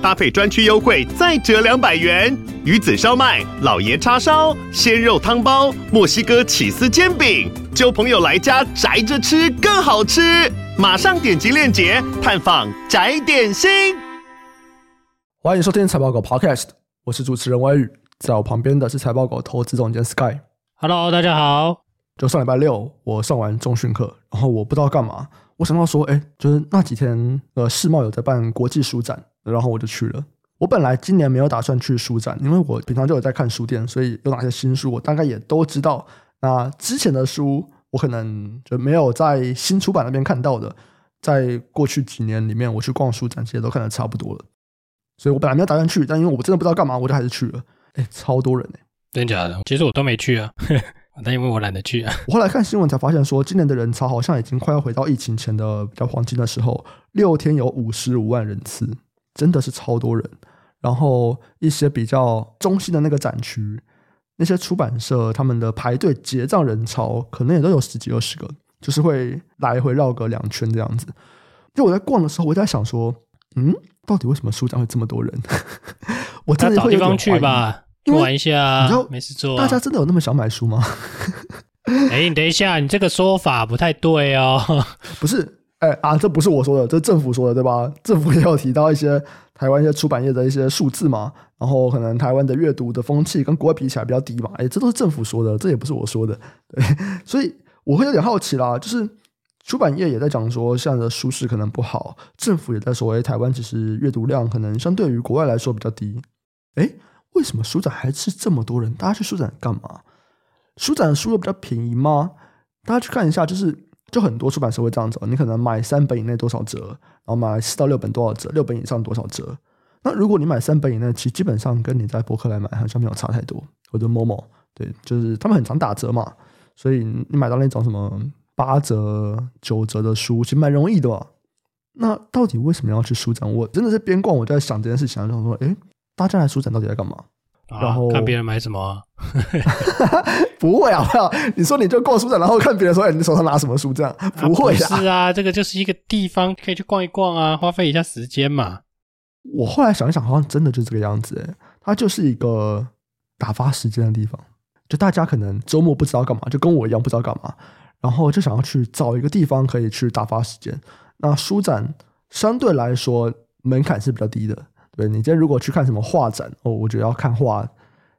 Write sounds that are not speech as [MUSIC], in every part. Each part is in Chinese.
搭配专区优惠再折两百元。鱼子烧麦、老爷叉烧、鲜肉汤包、墨西哥起司煎饼，就朋友来家宅着吃更好吃。马上点击链接探访宅点心。欢迎收听财报狗 Podcast，我是主持人威宇，在我旁边的是财报狗投资总监 Sky。Hello，大家好。就上礼拜六，我上完中训课，然后我不知道干嘛，我想到说，哎，就是那几天，呃，世贸有在办国际书展，然后我就去了。我本来今年没有打算去书展，因为我平常就有在看书店，所以有哪些新书，我大概也都知道。那之前的书。我可能就没有在新出版那边看到的，在过去几年里面，我去逛书展，其实都看得差不多了。所以我本来没有打算去，但因为我真的不知道干嘛，我就还是去了。哎，超多人哎，真假的？其实我都没去啊，但因为我懒得去啊。我后来看新闻才发现，说今年的人潮好像已经快要回到疫情前的比较黄金的时候，六天有五十五万人次，真的是超多人。然后一些比较中心的那个展区。那些出版社他们的排队结账人潮可能也都有十几二十个，就是会来回绕个两圈这样子。就我在逛的时候，我在想说，嗯，到底为什么书展会这么多人？[LAUGHS] 我真的会方去吧，玩一下，你知道没事做啊。大家真的有那么想买书吗？[LAUGHS] 哎，你等一下，你这个说法不太对哦。[LAUGHS] 不是，哎啊，这不是我说的，这是政府说的，对吧？政府也有提到一些。台湾一些出版业的一些数字嘛，然后可能台湾的阅读的风气跟国外比起来比较低嘛，哎，这都是政府说的，这也不是我说的，[LAUGHS] 对，所以我会有点好奇啦，就是出版业也在讲说现在的书市可能不好，政府也在说，哎，台湾其实阅读量可能相对于国外来说比较低，哎，为什么书展还是这么多人？大家去书展干嘛？书展的书又比较便宜吗？大家去看一下，就是。就很多出版社会这样子，你可能买三本以内多少折，然后买四到六本多少折，六本以上多少折。那如果你买三本以内，其实基本上跟你在博客来买好像没有差太多。或者某某对，就是他们很常打折嘛，所以你买到那种什么八折、九折的书，其实蛮容易的。那到底为什么要去书展？我真的是边逛我就在想这件事情，想说，诶，大家来书展到底在干嘛？啊、然后看别人买什么、[LAUGHS] 啊，不会啊！不要你说你就逛书展，然后看别人说：“哎，你手上拿什么书？”这样不会啊！是啊，这个就是一个地方可以去逛一逛啊，花费一下时间嘛。我后来想一想，好像真的就是这个样子诶，它就是一个打发时间的地方。就大家可能周末不知道干嘛，就跟我一样不知道干嘛，然后就想要去找一个地方可以去打发时间。那书展相对来说门槛是比较低的。对，你今天如果去看什么画展哦，我觉得要看画，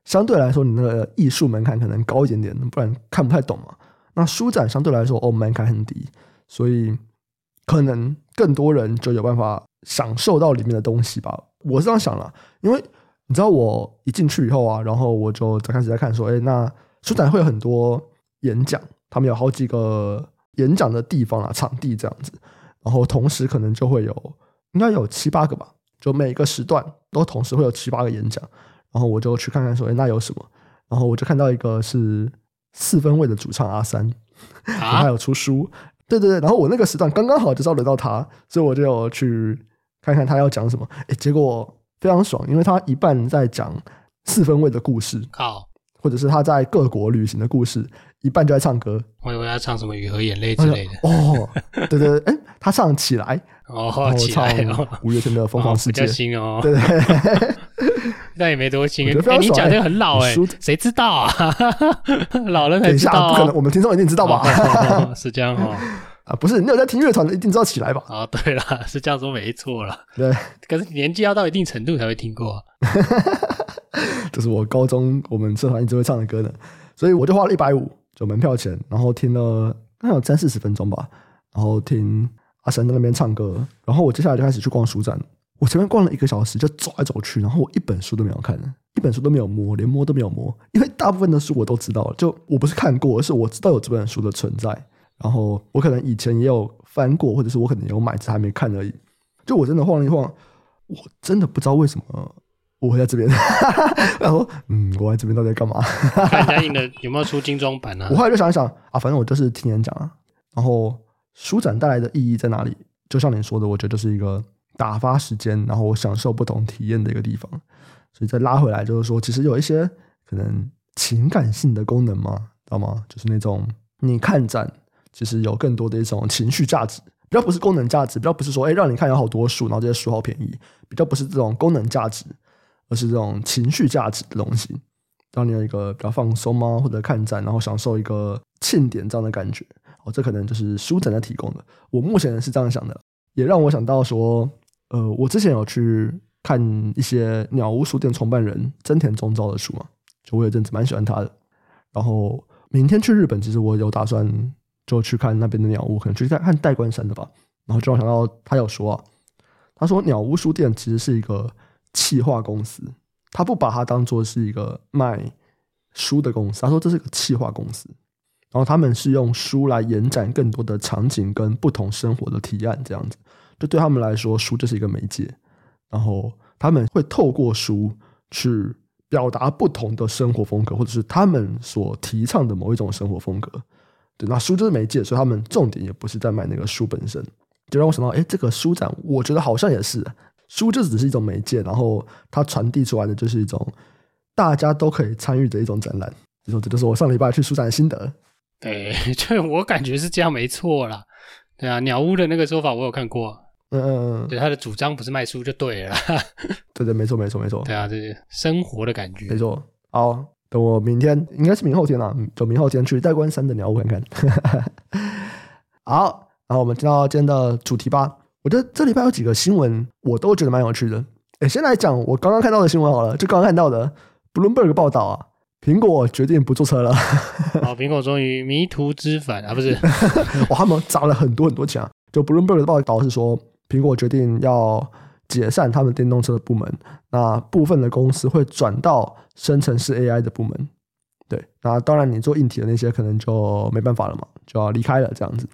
相对来说你那个艺术门槛可能高一点点，不然看不太懂嘛。那书展相对来说哦，门槛很低，所以可能更多人就有办法享受到里面的东西吧。我是这样想了，因为你知道我一进去以后啊，然后我就开始在看说，哎，那书展会有很多演讲，他们有好几个演讲的地方啊，场地这样子，然后同时可能就会有应该有七八个吧。就每个时段都同时会有七八个演讲，然后我就去看看说，哎，那有什么？然后我就看到一个是四分卫的主唱阿三，他有出书，对对对。然后我那个时段刚刚好就是要轮到他，所以我就有去看看他要讲什么。哎，结果非常爽，因为他一半在讲四分卫的故事，靠，或者是他在各国旅行的故事，一半就在唱歌。我以为他唱什么雨和眼泪之类的。哦，对对对，哎，他唱起来。哦，起来哦五月天的《疯狂世界》，比较新哦。对对，[LAUGHS] 那也没多新。哎，你讲这个很老哎，谁知道啊？[LAUGHS] 老人才知道。不可能，我们听众一定知道吧？是这样哦。[LAUGHS] 啊，不是，你有在听乐团的，一定知道起来吧？啊，对了，是这样说没错了。对，可是年纪要到一定程度才会听过。这是我高中我们社团一直会唱的歌呢，所以我就花了一百五就门票钱，然后听了大概有三四十分钟吧，然后听。阿神在那边唱歌，然后我接下来就开始去逛书展。我前面逛了一个小时，就走来走去，然后我一本书都没有看，一本书都没有摸，连摸都没有摸。因为大部分的书我都知道，就我不是看过，而是我知道有这本书的存在。然后我可能以前也有翻过，或者是我可能有买，只还没看而已。就我真的晃了一晃，我真的不知道为什么我会在这边。[LAUGHS] 然后，嗯，我在这边到底在干嘛？看一下印的有没有出精装版呢？[LAUGHS] 我后来就想一想啊，反正我就是听人讲啊，然后。书展带来的意义在哪里？就像你说的，我觉得就是一个打发时间，然后我享受不同体验的一个地方。所以再拉回来，就是说，其实有一些可能情感性的功能嘛，知道吗？就是那种你看展，其实有更多的一种情绪价值，比较不是功能价值，比较不是说，哎，让你看有好多书，然后这些书好便宜，比较不是这种功能价值，而是这种情绪价值的东西，让你有一个比较放松吗？或者看展，然后享受一个庆典这样的感觉。这可能就是书展在提供的。我目前是这样想的，也让我想到说，呃，我之前有去。看一些鸟屋书店创办人真田宗昭的书嘛，就我有阵子蛮喜欢他的。然后明天去日本，其实我有打算就去看那边的鸟屋，可能去看看代官山的吧。然后就想到他有说啊，他说鸟屋书店其实是一个企划公司，他不把它当做是一个卖书的公司，他说这是个企划公司。然后他们是用书来延展更多的场景跟不同生活的体验，这样子，就对他们来说，书就是一个媒介。然后他们会透过书去表达不同的生活风格，或者是他们所提倡的某一种生活风格。对，那书就是媒介，所以他们重点也不是在卖那个书本身。就让我想到，哎，这个书展，我觉得好像也是书，就只是一种媒介，然后它传递出来的就是一种大家都可以参与的一种展览。就说这就是我上礼拜去书展的心得。对，[LAUGHS] 就我感觉是这样，没错啦。对啊，鸟屋的那个说法我有看过。嗯嗯嗯，对，他的主张不是卖书就对了。[LAUGHS] 对对，没错没错没错。对啊，这是生活的感觉。没错。好，等我明天，应该是明后天啊，就明后天去代官山的鸟屋看看。[LAUGHS] 好，然后我们进到今天的主题吧。我觉得这礼拜有几个新闻，我都觉得蛮有趣的。哎，先来讲我刚刚看到的新闻好了，就刚刚看到的 Bloomberg 报道啊，苹果决定不做车了。好，[LAUGHS] 苹果终于迷途知返啊，不是？哇，[LAUGHS] 他们砸了很多很多钱啊。就 Bloomberg 的报道是说。苹果决定要解散他们电动车的部门，那部分的公司会转到生成式 AI 的部门。对，那当然你做硬体的那些可能就没办法了嘛，就要离开了这样子。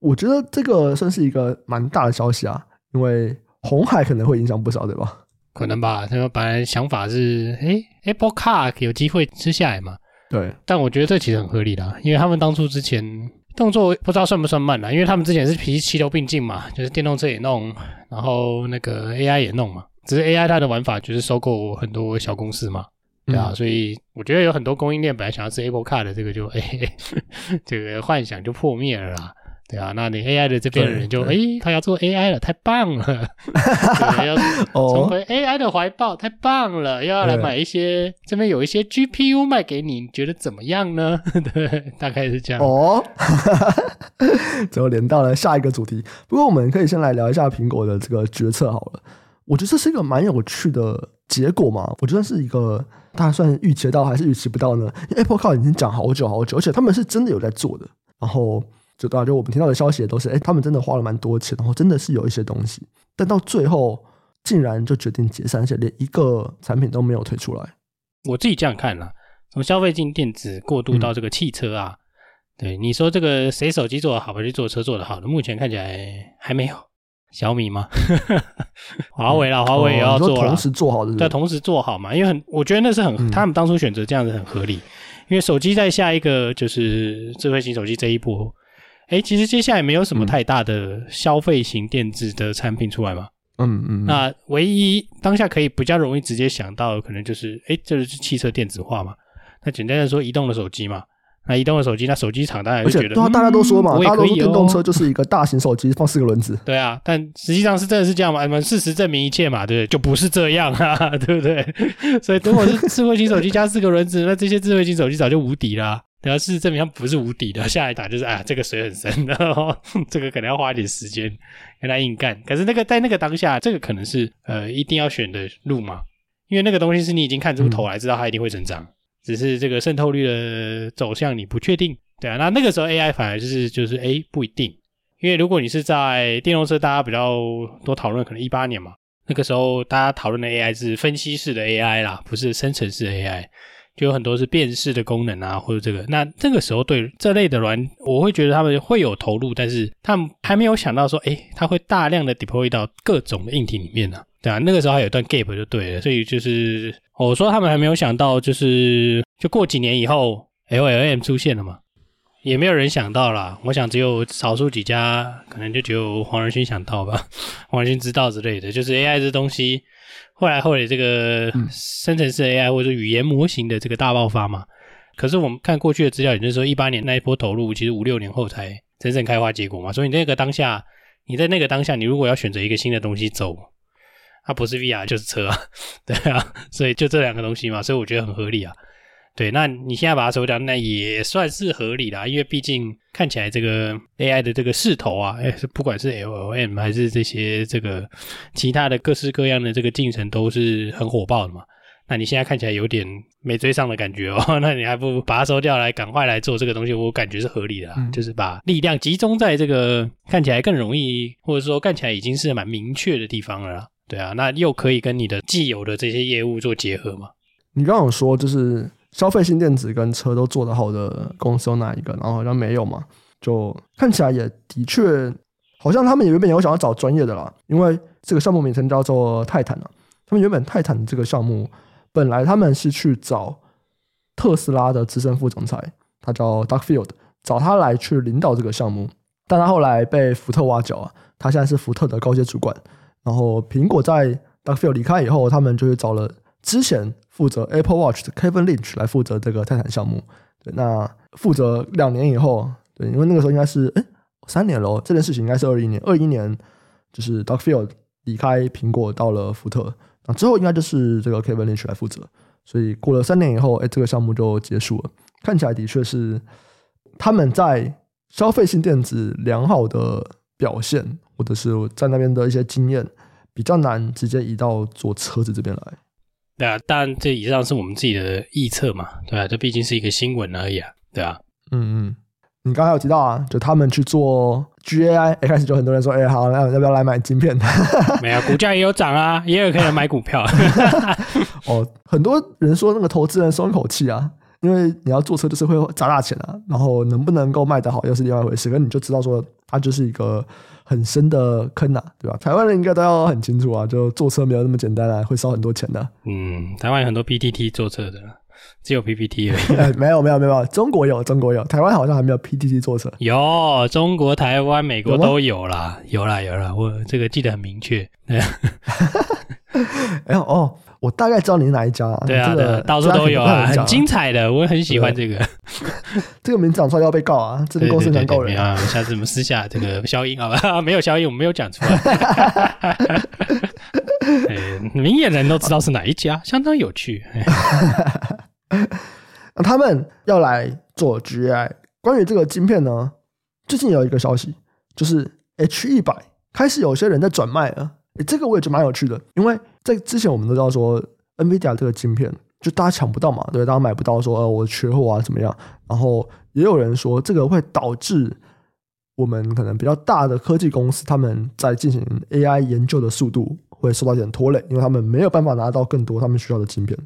我觉得这个算是一个蛮大的消息啊，因为红海可能会影响不少，对吧？可能吧。他们本来想法是，诶，Apple Car 有机会吃下来嘛？对。但我觉得这其实很合理的，因为他们当初之前。动作不知道算不算慢了，因为他们之前是齐齐头并进嘛，就是电动车也弄，然后那个 AI 也弄嘛。只是 AI 它的玩法就是收购很多小公司嘛，对啊，嗯、所以我觉得有很多供应链本来想要吃 Apple Car 的这个就哎，[LAUGHS] 这个幻想就破灭了啦。对啊，那你 AI 的这边的人就哎，他要做 AI 了，太棒了！[LAUGHS] 对，要重回 AI 的怀抱，太棒了！又要来买一些，这边有一些 GPU 卖给你，你觉得怎么样呢？[LAUGHS] 对，大概是这样。哦，[LAUGHS] 最后连到了下一个主题。不过我们可以先来聊一下苹果的这个决策好了。我觉得这是一个蛮有趣的结果嘛。我觉得是一个大家算预期到还是预期不到呢？因为 Apple Car 已经讲好久好久，而且他们是真的有在做的。然后。就大家就我们听到的消息也都是，哎，他们真的花了蛮多钱，然后真的是有一些东西，但到最后竟然就决定解散，而且连一个产品都没有推出来。我自己这样看啦，从消费性电子过渡到这个汽车啊，嗯、对你说这个谁手机做的好，还是做车做的好的？目前看起来还没有小米吗？[LAUGHS] 华为啦，华为也要做了，同时做好的，对，同时做好嘛，因为很，我觉得那是很，嗯、他们当初选择这样子很合理，因为手机在下一个就是智慧型手机这一波。哎，其实接下来没有什么太大的消费型电子的产品出来嘛。嗯嗯。那唯一当下可以比较容易直接想到，可能就是，哎，这就是汽车电子化嘛。那简单的说，移动的手机嘛。那移动的手机，那手机厂当然就觉得，对啊，大家都说嘛，大家都说电动车就是一个大型手机，放四个轮子。对啊，但实际上是真的是这样吗？我们事实证明一切嘛，对不对？就不是这样啊，[LAUGHS] 对不对？[LAUGHS] 所以如果是智慧型手机加四个轮子，那这些智慧型手机早就无敌啦。然后事实证明它不是无敌的，下一打就是啊，这个水很深，然后这个可能要花一点时间跟他硬干。可是那个在那个当下，这个可能是呃一定要选的路嘛，因为那个东西是你已经看出头来，知道它一定会成长，嗯、只是这个渗透率的走向你不确定，对啊。那那个时候 AI 反而就是就是哎不一定，因为如果你是在电动车，大家比较多讨论，可能一八年嘛，那个时候大家讨论的 AI 是分析式的 AI 啦，不是生成式的 AI。就有很多是辨识的功能啊，或者这个，那这个时候对这类的软，我会觉得他们会有投入，但是他们还没有想到说，诶，他会大量的 deploy 到各种的硬体里面呢、对啊，那个时候还有一段 gap 就对了，所以就是我说他们还没有想到，就是就过几年以后，LLM 出现了嘛，也没有人想到啦。我想只有少数几家，可能就只有黄仁勋想到吧，[LAUGHS] 黄仁勋知道之类的，就是 AI 这东西，后来后来这个生成式 AI 或者语言模型的这个大爆发嘛。可是我们看过去的资料，也就是说一八年那一波投入，其实五六年后才真正开花结果嘛。所以那个当下，你在那个当下，你如果要选择一个新的东西走。它不是 VR 就是车啊，[LAUGHS] 对啊，所以就这两个东西嘛，所以我觉得很合理啊。对，那你现在把它收掉，那也算是合理啦，因为毕竟看起来这个 AI 的这个势头啊，哎，不管是 LLM 还是这些这个其他的各式各样的这个进程都是很火爆的嘛。那你现在看起来有点没追上的感觉哦，[LAUGHS] 那你还不如把它收掉来，赶快来做这个东西，我感觉是合理的，嗯、就是把力量集中在这个看起来更容易，或者说看起来已经是蛮明确的地方了啦。对啊，那又可以跟你的既有的这些业务做结合嘛？你刚刚有说，就是消费性电子跟车都做得好的公司有哪一个？然后好像没有嘛？就看起来也的确，好像他们原本有想要找专业的啦，因为这个项目名称叫做泰坦啊。他们原本泰坦这个项目，本来他们是去找特斯拉的资深副总裁，他叫 Duckfield，找他来去领导这个项目，但他后来被福特挖角啊，他现在是福特的高阶主管。然后苹果在 Duckfield 离开以后，他们就是找了之前负责 Apple Watch 的 Kevin Lynch 来负责这个泰坦项目。对，那负责两年以后，对，因为那个时候应该是哎三年了，这件事情应该是二一年，二一年就是 Doug Field 离开苹果到了福特，那之后应该就是这个 Kevin Lynch 来负责。所以过了三年以后，哎，这个项目就结束了。看起来的确是他们在消费性电子良好的表现。或者是在那边的一些经验比较难直接移到做车子这边来。对啊，当然这以上是我们自己的臆测嘛，对啊，这毕竟是一个新闻而已啊，对啊。嗯嗯，你刚才有提到啊，就他们去做 GAI，[LAUGHS] 一开始就很多人说，哎、欸，好，那要不要来买晶片？[LAUGHS] 没有，股价也有涨啊，也有可以买股票。[LAUGHS] 哦，很多人说那个投资人松一口气啊。因为你要做车就是会砸大钱啊，然后能不能够卖得好又是另外一回事。可你就知道说，它就是一个很深的坑啊，对吧？台湾人应该都要很清楚啊，就坐车没有那么简单啊，会烧很多钱的啊。嗯，台湾有很多 PTT 坐车的，只有 PPT 而已。[LAUGHS] 哎，没有没有没有，中国有中国有，台湾好像还没有 PTT 坐车。有，中国、台湾、美国都有啦，有啦有啦，我这个记得很明确。[LAUGHS] 哎呦哦。我大概知道你是哪一家啊？对啊，这个、到处都有啊，很精彩的，我很喜欢这个。这个名字讲出来要被告啊，这个公司想告人啊。下次我们私下这个消音好吧？没有消音，我们没有讲出来。[LAUGHS] 明眼人都知道是哪一家，相当有趣。那 [LAUGHS] 他们要来做 GAI，关于这个晶片呢，最近有一个消息，就是 H 一百开始有些人在转卖了。诶，这个我也觉得蛮有趣的，因为在之前我们都知道说，NVIDIA 这个晶片就大家抢不到嘛，对，大家买不到说，说呃我缺货啊怎么样？然后也有人说，这个会导致我们可能比较大的科技公司他们在进行 AI 研究的速度会受到一点拖累，因为他们没有办法拿到更多他们需要的晶片。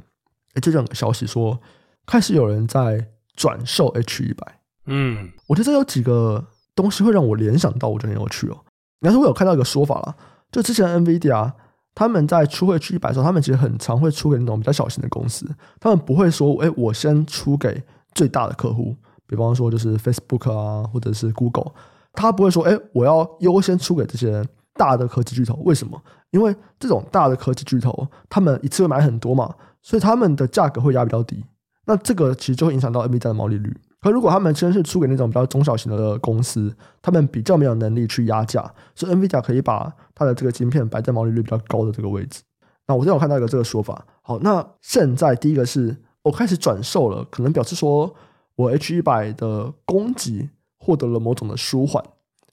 诶，这两个消息说，开始有人在转售 H 一百。嗯，我觉得这有几个东西会让我联想到，我觉得很有趣哦。但是我有看到一个说法了。就之前 NVIDIA 他们在出 H100 的时候，他们其实很常会出给那种比较小型的公司，他们不会说，哎，我先出给最大的客户，比方说就是 Facebook 啊，或者是 Google，他不会说，哎，我要优先出给这些大的科技巨头。为什么？因为这种大的科技巨头，他们一次会买很多嘛，所以他们的价格会压比较低。那这个其实就会影响到 NVIDIA 的毛利率。可如果他们真是出给那种比较中小型的公司，他们比较没有能力去压价，所以 NVIDIA 可以把它的这个晶片摆在毛利率比较高的这个位置。那我这边有看到一个这个说法。好，那现在第一个是我开始转售了，可能表示说我 H100 的供给获得了某种的舒缓。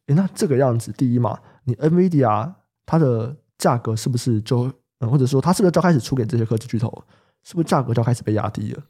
诶，那这个样子，第一嘛，你 NVIDIA 它的价格是不是就，嗯，或者说它是不是就开始出给这些科技巨头，是不是价格就开始被压低了？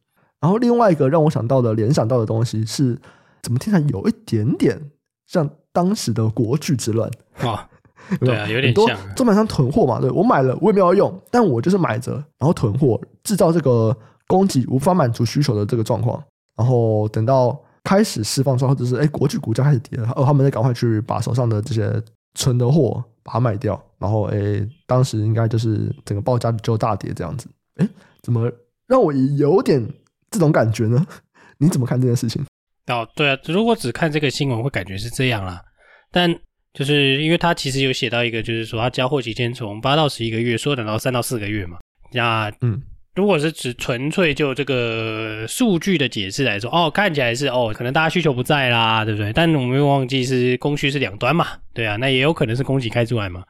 然后另外一个让我想到的联想到的东西是，怎么听起来有一点点像当时的国剧之乱啊？[LAUGHS] 对啊，有点像。中盘商囤货嘛，对，我买了，我也没有要用，但我就是买着，然后囤货，制造这个供给无法满足需求的这个状况。然后等到开始释放之后，或者是哎，国剧股价开始跌了，哦，他们再赶快去把手上的这些存的货把它卖掉。然后哎，当时应该就是整个报价就大跌这样子。哎，怎么让我有点？这种感觉呢？[LAUGHS] 你怎么看这件事情？哦，对啊，如果只看这个新闻会感觉是这样啦，但就是因为他其实有写到一个，就是说他交货期间从八到十一个月缩短到三到四个月嘛。那嗯，如果是只纯粹就这个数据的解释来说，哦，看起来是哦，可能大家需求不在啦，对不对？但我们又忘记是供需是两端嘛，对啊，那也有可能是供给开出来嘛。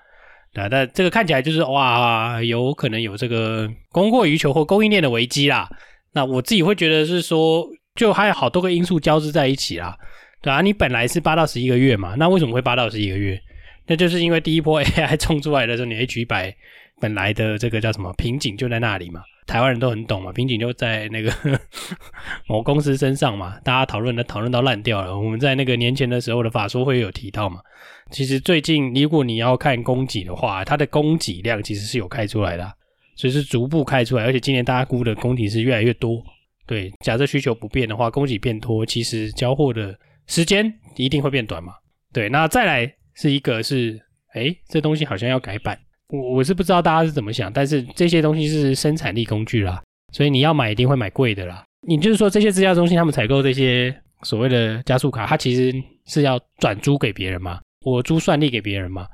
对啊，但这个看起来就是哇，有可能有这个供过于求或供应链的危机啦。那我自己会觉得是说，就还有好多个因素交织在一起啦。对啊，你本来是八到十一个月嘛，那为什么会八到十一个月？那就是因为第一波 [LAUGHS] AI 冲出来的时候，你 H100 本来的这个叫什么瓶颈就在那里嘛。台湾人都很懂嘛，瓶颈就在那个 [LAUGHS] 某公司身上嘛，大家讨论的讨论到烂掉了。我们在那个年前的时候的法说会有提到嘛。其实最近如果你要看供给的话，它的供给量其实是有开出来的，所以是逐步开出来，而且今年大家估的供给是越来越多。对，假设需求不变的话，供给变多，其实交货的时间一定会变短嘛。对，那再来是一个是，诶，这东西好像要改版。我我是不知道大家是怎么想，但是这些东西是生产力工具啦，所以你要买一定会买贵的啦。你就是说这些支架中心他们采购这些所谓的加速卡，它其实是要转租给别人嘛，我租算力给别人嘛。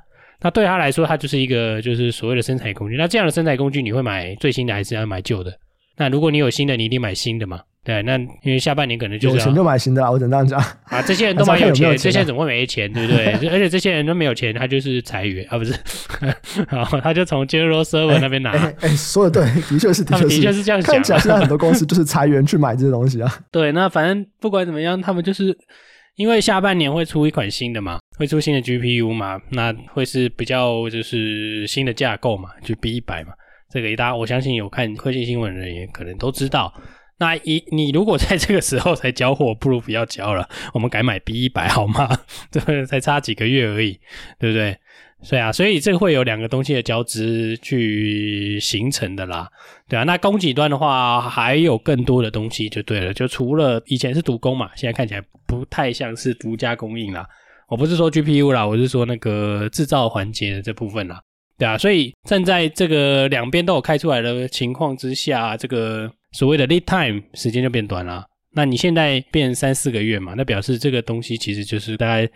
那对他来说，他就是一个就是所谓的生产工具。那这样的生产工具，你会买最新的还是要买旧的？那如果你有新的，你一定买新的嘛。对，那因为下半年可能就是有钱就买新的啦，我只能这样讲 [LAUGHS] 啊。这些人都 [LAUGHS] 蛮有钱，这些人怎么会没钱，对不对？而且这些人都没有钱，他就是裁员啊，不是？[LAUGHS] 好，他就从 General Server 那边拿。哎、欸欸，说的对，的确是，的确是，的确是这样讲。看起来现在很多公司就是裁员去买这些东西啊。对，那反正不管怎么样，他们就是因为下半年会出一款新的嘛，会出新的 GPU 嘛，那会是比较就是新的架构嘛，就 B 一百嘛。这个大家我相信有看科技新闻的人也可能都知道。那一你如果在这个时候才交货，不如不要交了，我们改买 B 一百好吗？[LAUGHS] 对，才差几个月而已，对不对？对啊，所以这个会有两个东西的交织去形成的啦，对啊。那供给端的话，还有更多的东西就对了，就除了以前是独供嘛，现在看起来不太像是独家供应啦。我不是说 GPU 啦，我是说那个制造环节的这部分啦，对啊。所以站在这个两边都有开出来的情况之下，这个。所谓的 lead time 时间就变短了，那你现在变三四个月嘛，那表示这个东西其实就是大概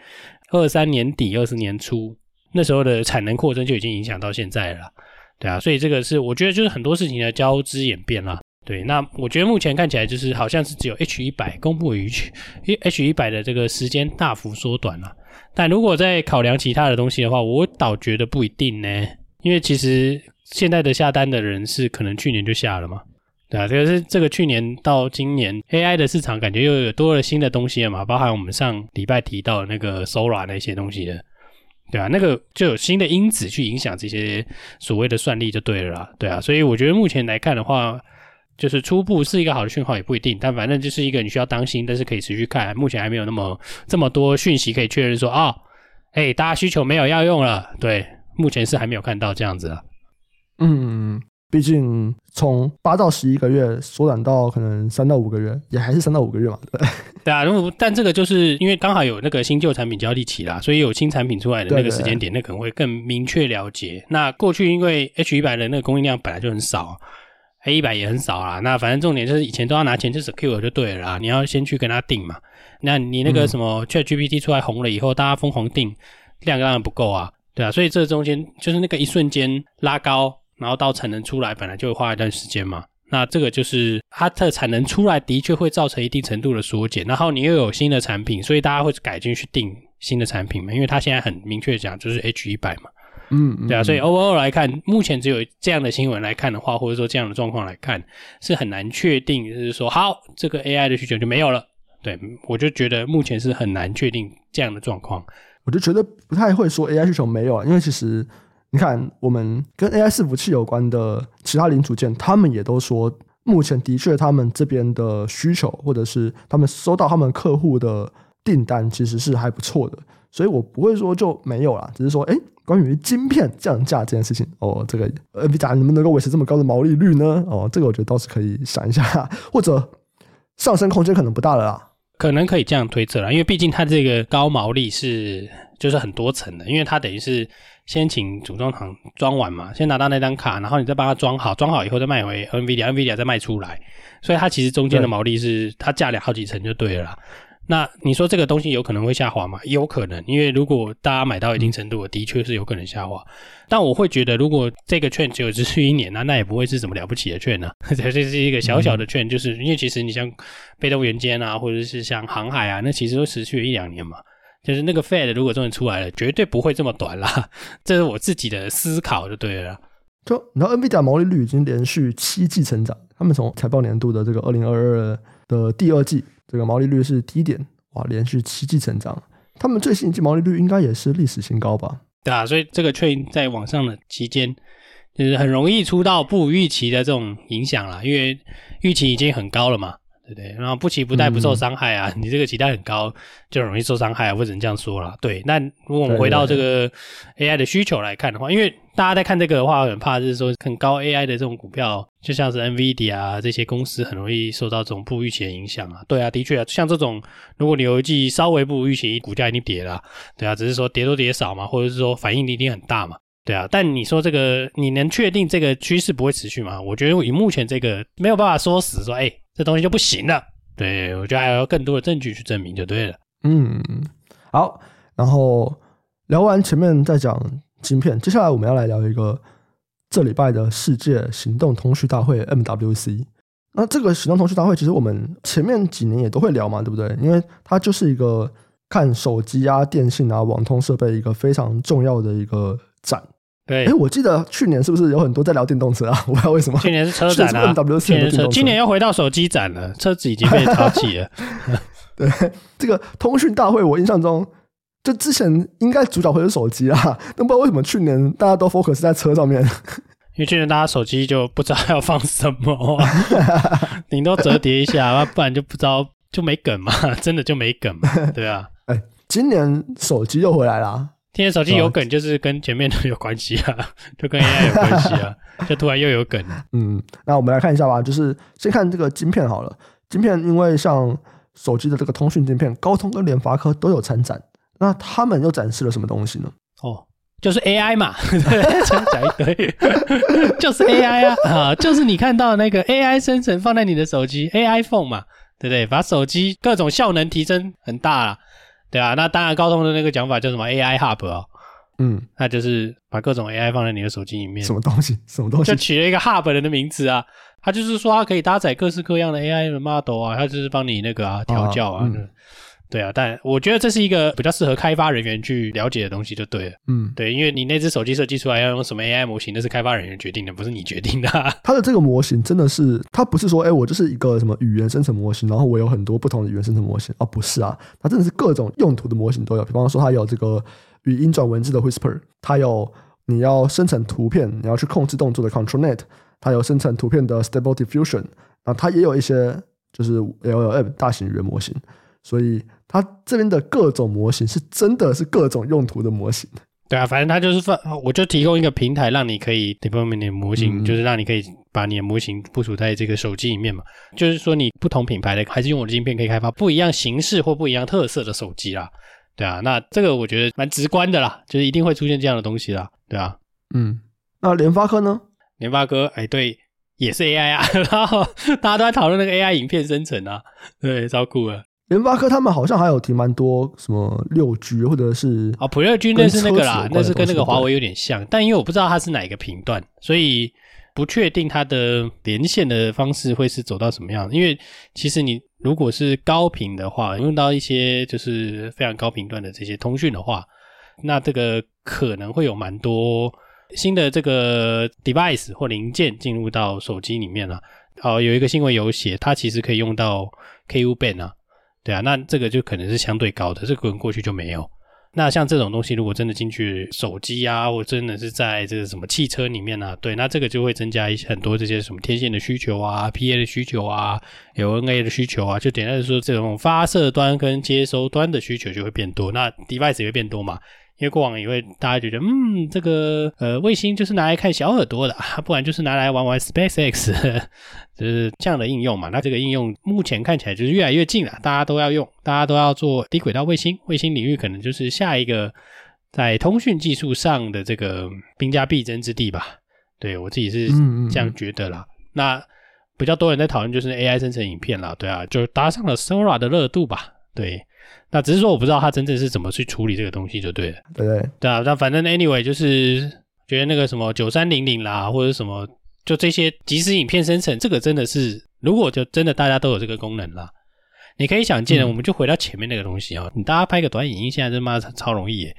二三年底、二四年初那时候的产能扩增就已经影响到现在了，对啊，所以这个是我觉得就是很多事情的交织演变啦，对，那我觉得目前看起来就是好像是只有 H 一百公布于因为 H 一百的这个时间大幅缩短了，但如果再考量其他的东西的话，我倒觉得不一定呢，因为其实现在的下单的人是可能去年就下了嘛。对啊，这个是这个去年到今年 AI 的市场感觉又有多了新的东西了嘛，包含我们上礼拜提到的那个 Sora 那些东西的，对啊，那个就有新的因子去影响这些所谓的算力就对了啦，对啊，所以我觉得目前来看的话，就是初步是一个好的讯号也不一定，但反正就是一个你需要当心，但是可以持续看，目前还没有那么这么多讯息可以确认说啊，哎、大家需求没有要用了，对，目前是还没有看到这样子啊，嗯。毕竟从八到十一个月缩短到可能三到五个月，也还是三到五个月嘛，对。对啊，[LAUGHS] 但这个就是因为刚好有那个新旧产品交替期啦，所以有新产品出来的那个时间点，那可能会更明确了解。那过去因为 H 一百的那个供应量本来就很少，A 一百也很少啦。那反正重点就是以前都要拿钱去 secure 就对了啦，你要先去跟他订嘛。那你那个什么 ChatGPT 出来红了以后，大家疯狂订，量当然不够啊，对啊。所以这中间就是那个一瞬间拉高。然后到产能出来，本来就会花一段时间嘛。那这个就是它的产能出来，的确会造成一定程度的缩减。然后你又有新的产品，所以大家会改进去定新的产品嘛。因为它现在很明确讲，就是 H 一百嘛。嗯，嗯，对啊。所以 overall 来看，目前只有这样的新闻来看的话，或者说这样的状况来看，是很难确定，就是说好这个 AI 的需求就没有了。对，我就觉得目前是很难确定这样的状况。我就觉得不太会说 AI 需求没有啊，因为其实。你看，我们跟 AI 伺服器有关的其他零组件，他们也都说，目前的确他们这边的需求，或者是他们收到他们客户的订单，其实是还不错的。所以我不会说就没有啦，只是说，哎，关于晶片降价这件事情，哦，这个 NVIDIA 能不能够维持这么高的毛利率呢？哦，这个我觉得倒是可以想一下，或者上升空间可能不大了啦。可能可以这样推测啦，因为毕竟它这个高毛利是就是很多层的，因为它等于是。先请组装厂装完嘛，先拿到那张卡，然后你再帮他装好，装好以后再卖回 NVIDIA，NVIDIA 再卖出来，所以它其实中间的毛利是它价了好几层就对了啦。那你说这个东西有可能会下滑吗？有可能，因为如果大家买到一定程度，的确是有可能下滑。但我会觉得，如果这个券只有持续一年，那那也不会是什么了不起的券呢、啊。[LAUGHS] 这是一个小小的券，就是因为其实你像被动元件啊，或者是像航海啊，那其实都持续了一两年嘛。就是那个 Fed 如果终于出来了，绝对不会这么短啦。[LAUGHS] 这是我自己的思考就对了。就然后 NVIDIA 毛利率已经连续七季成长，他们从财报年度的这个二零二二的第二季，这个毛利率是低点，哇，连续七季成长，他们最新一季毛利率应该也是历史新高吧？对啊，所以这个 trade 在往上的期间，就是很容易出到不预期的这种影响啦，因为预期已经很高了嘛。对对，然后不期不待不受伤害啊！嗯、你这个期待很高，就容易受伤害啊！或者你这样说了，对。那如果我们回到这个 AI 的需求来看的话，因为大家在看这个的话，很怕就是说很高 AI 的这种股票，就像是 NVIDIA 啊这些公司，很容易受到这种不预期的影响啊。对啊，的确啊，像这种如果你有一季稍微不预期，股价一定跌了，对啊，只是说跌多跌少嘛，或者是说反应一定很大嘛，对啊。但你说这个你能确定这个趋势不会持续吗？我觉得以目前这个没有办法说死说，哎。这东西就不行了，对，我觉得还要更多的证据去证明就对了。嗯，好，然后聊完前面再讲晶片，接下来我们要来聊一个这礼拜的世界行动通讯大会 MWC。那这个行动通讯大会其实我们前面几年也都会聊嘛，对不对？因为它就是一个看手机啊、电信啊、网通设备一个非常重要的一个展。对，哎，我记得去年是不是有很多在聊电动车啊？[LAUGHS] 我不知道为什么。去年是车展啊，去年车，今年又回到手机展了，车子已经被抛弃了。[LAUGHS] 对，这个通讯大会，我印象中就之前应该主角会是手机啊，[LAUGHS] 但不知道为什么去年大家都 focus 在车上面。因为去年大家手机就不知道要放什么，顶多折叠一下，不然就不知道就没梗嘛，真的就没梗嘛，对啊。哎，今年手机又回来了。今天手机有梗，就是跟前面的有关系啊，[LAUGHS] 就跟 AI 有关系啊，[LAUGHS] 就突然又有梗了。嗯，那我们来看一下吧，就是先看这个晶片好了。晶片因为像手机的这个通讯晶片，高通跟联发科都有参展，那他们又展示了什么东西呢？哦，就是 AI 嘛，[LAUGHS] 对，讲一堆，就是 AI 啊，啊，就是你看到那个 AI 生成放在你的手机，AI Phone 嘛，对不对？把手机各种效能提升很大了。对啊，那当然，高通的那个讲法叫什么 AI Hub 哦，嗯，那就是把各种 AI 放在你的手机里面。什么东西？[LAUGHS] 什么东西？就取了一个 Hub 人的名字啊，它就是说它可以搭载各式各样的 AI 的 model 啊，它就是帮你那个啊调教啊。嗯对啊，但我觉得这是一个比较适合开发人员去了解的东西，就对了。嗯，对，因为你那只手机设计出来要用什么 AI 模型，那是开发人员决定的，不是你决定的啊。它的这个模型真的是，它不是说，哎，我就是一个什么语言生成模型，然后我有很多不同的语言生成模型啊，不是啊，它真的是各种用途的模型都有。比方说，它有这个语音转文字的 Whisper，它有你要生成图片，你要去控制动作的 ControlNet，它有生成图片的 Stable Diffusion，啊，它也有一些就是 LLM 大型语言模型，所以。它这边的各种模型是真的是各种用途的模型。对啊，反正它就是放，我就提供一个平台，让你可以你的模型，嗯、就是让你可以把你的模型部署在这个手机里面嘛。就是说，你不同品牌的还是用我的芯片可以开发不一样形式或不一样特色的手机啦。对啊，那这个我觉得蛮直观的啦，就是一定会出现这样的东西啦。对啊，嗯，那联发科呢？联发科，哎，对，也是 AI 啊，[LAUGHS] 然后大家都在讨论那个 AI 影片生成啊，对，超酷的。联发科他们好像还有提蛮多什么六 G 或者是啊，普六 G 那是那个啦，那是跟那个华为有点像，但因为我不知道它是哪一个频段，所以不确定它的连线的方式会是走到什么样。因为其实你如果是高频的话，用到一些就是非常高频段的这些通讯的话，那这个可能会有蛮多新的这个 device 或零件进入到手机里面了。哦，有一个新闻有写，它其实可以用到 Ku band 啊。对啊，那这个就可能是相对高的，这个可能过去就没有。那像这种东西，如果真的进去手机啊，或真的是在这个什么汽车里面啊，对，那这个就会增加一些很多这些什么天线的需求啊、PA 的需求啊、LNA 的需求啊，就简单的说，这种发射端跟接收端的需求就会变多，那 device 也会变多嘛。因为过往也会大家觉得，嗯，这个呃卫星就是拿来看小耳朵的，不然就是拿来玩玩 SpaceX，[LAUGHS] 就是这样的应用嘛。那这个应用目前看起来就是越来越近了，大家都要用，大家都要做低轨道卫星，卫星领域可能就是下一个在通讯技术上的这个兵家必争之地吧。对，我自己是这样觉得啦。嗯嗯嗯，那比较多人在讨论就是 AI 生成影片啦，对啊，就搭上了 Sora 的热度吧。对，那只是说我不知道他真正是怎么去处理这个东西就对了。对对对啊，那反正 anyway 就是觉得那个什么九三零零啦，或者什么，就这些即时影片生成，这个真的是，如果就真的大家都有这个功能啦。你可以想见的，我们就回到前面那个东西啊、喔，你大家拍个短影音，现在他妈超容易耶。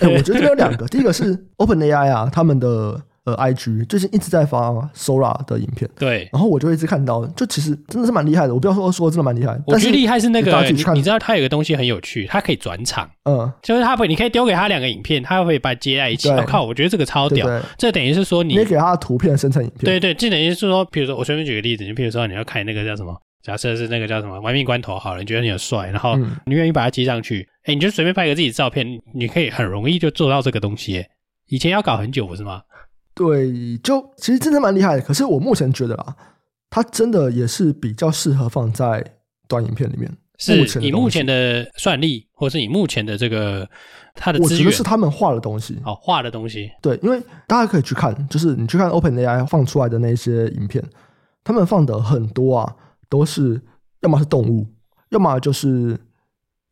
欸、我觉得这有两个，第一个是 OpenAI 啊，他们的呃 IG 最近一直在发 Sora 的影片，对，然后我就一直看到，就其实真的是蛮厉害的。我不要说说真的蛮厉害，我觉得厉害是那个你，你知道它有个东西很有趣，它可以转场，嗯，就是它会，你可以丢给他两个影片，它会把它接在一起。我靠，我觉得这个超屌，对对对，这等于是说你，你给他的图片生成影片，对对，这等于是说，比如说我随便举个例子，你比如说你要看那个叫什么？假设是那个叫什么“玩命关头”好了，你觉得你很帅，然后你愿意把它接上去，哎、嗯，你就随便拍个自己的照片，你可以很容易就做到这个东西。以前要搞很久，不是吗？对，就其实真的蛮厉害的。可是我目前觉得啊，它真的也是比较适合放在短影片里面。是你目前的算力，或是你目前的这个它的资源，我觉得是他们画的东西。哦，画的东西。对，因为大家可以去看，就是你去看 OpenAI 放出来的那些影片，他们放的很多啊。都是要么是动物，要么就是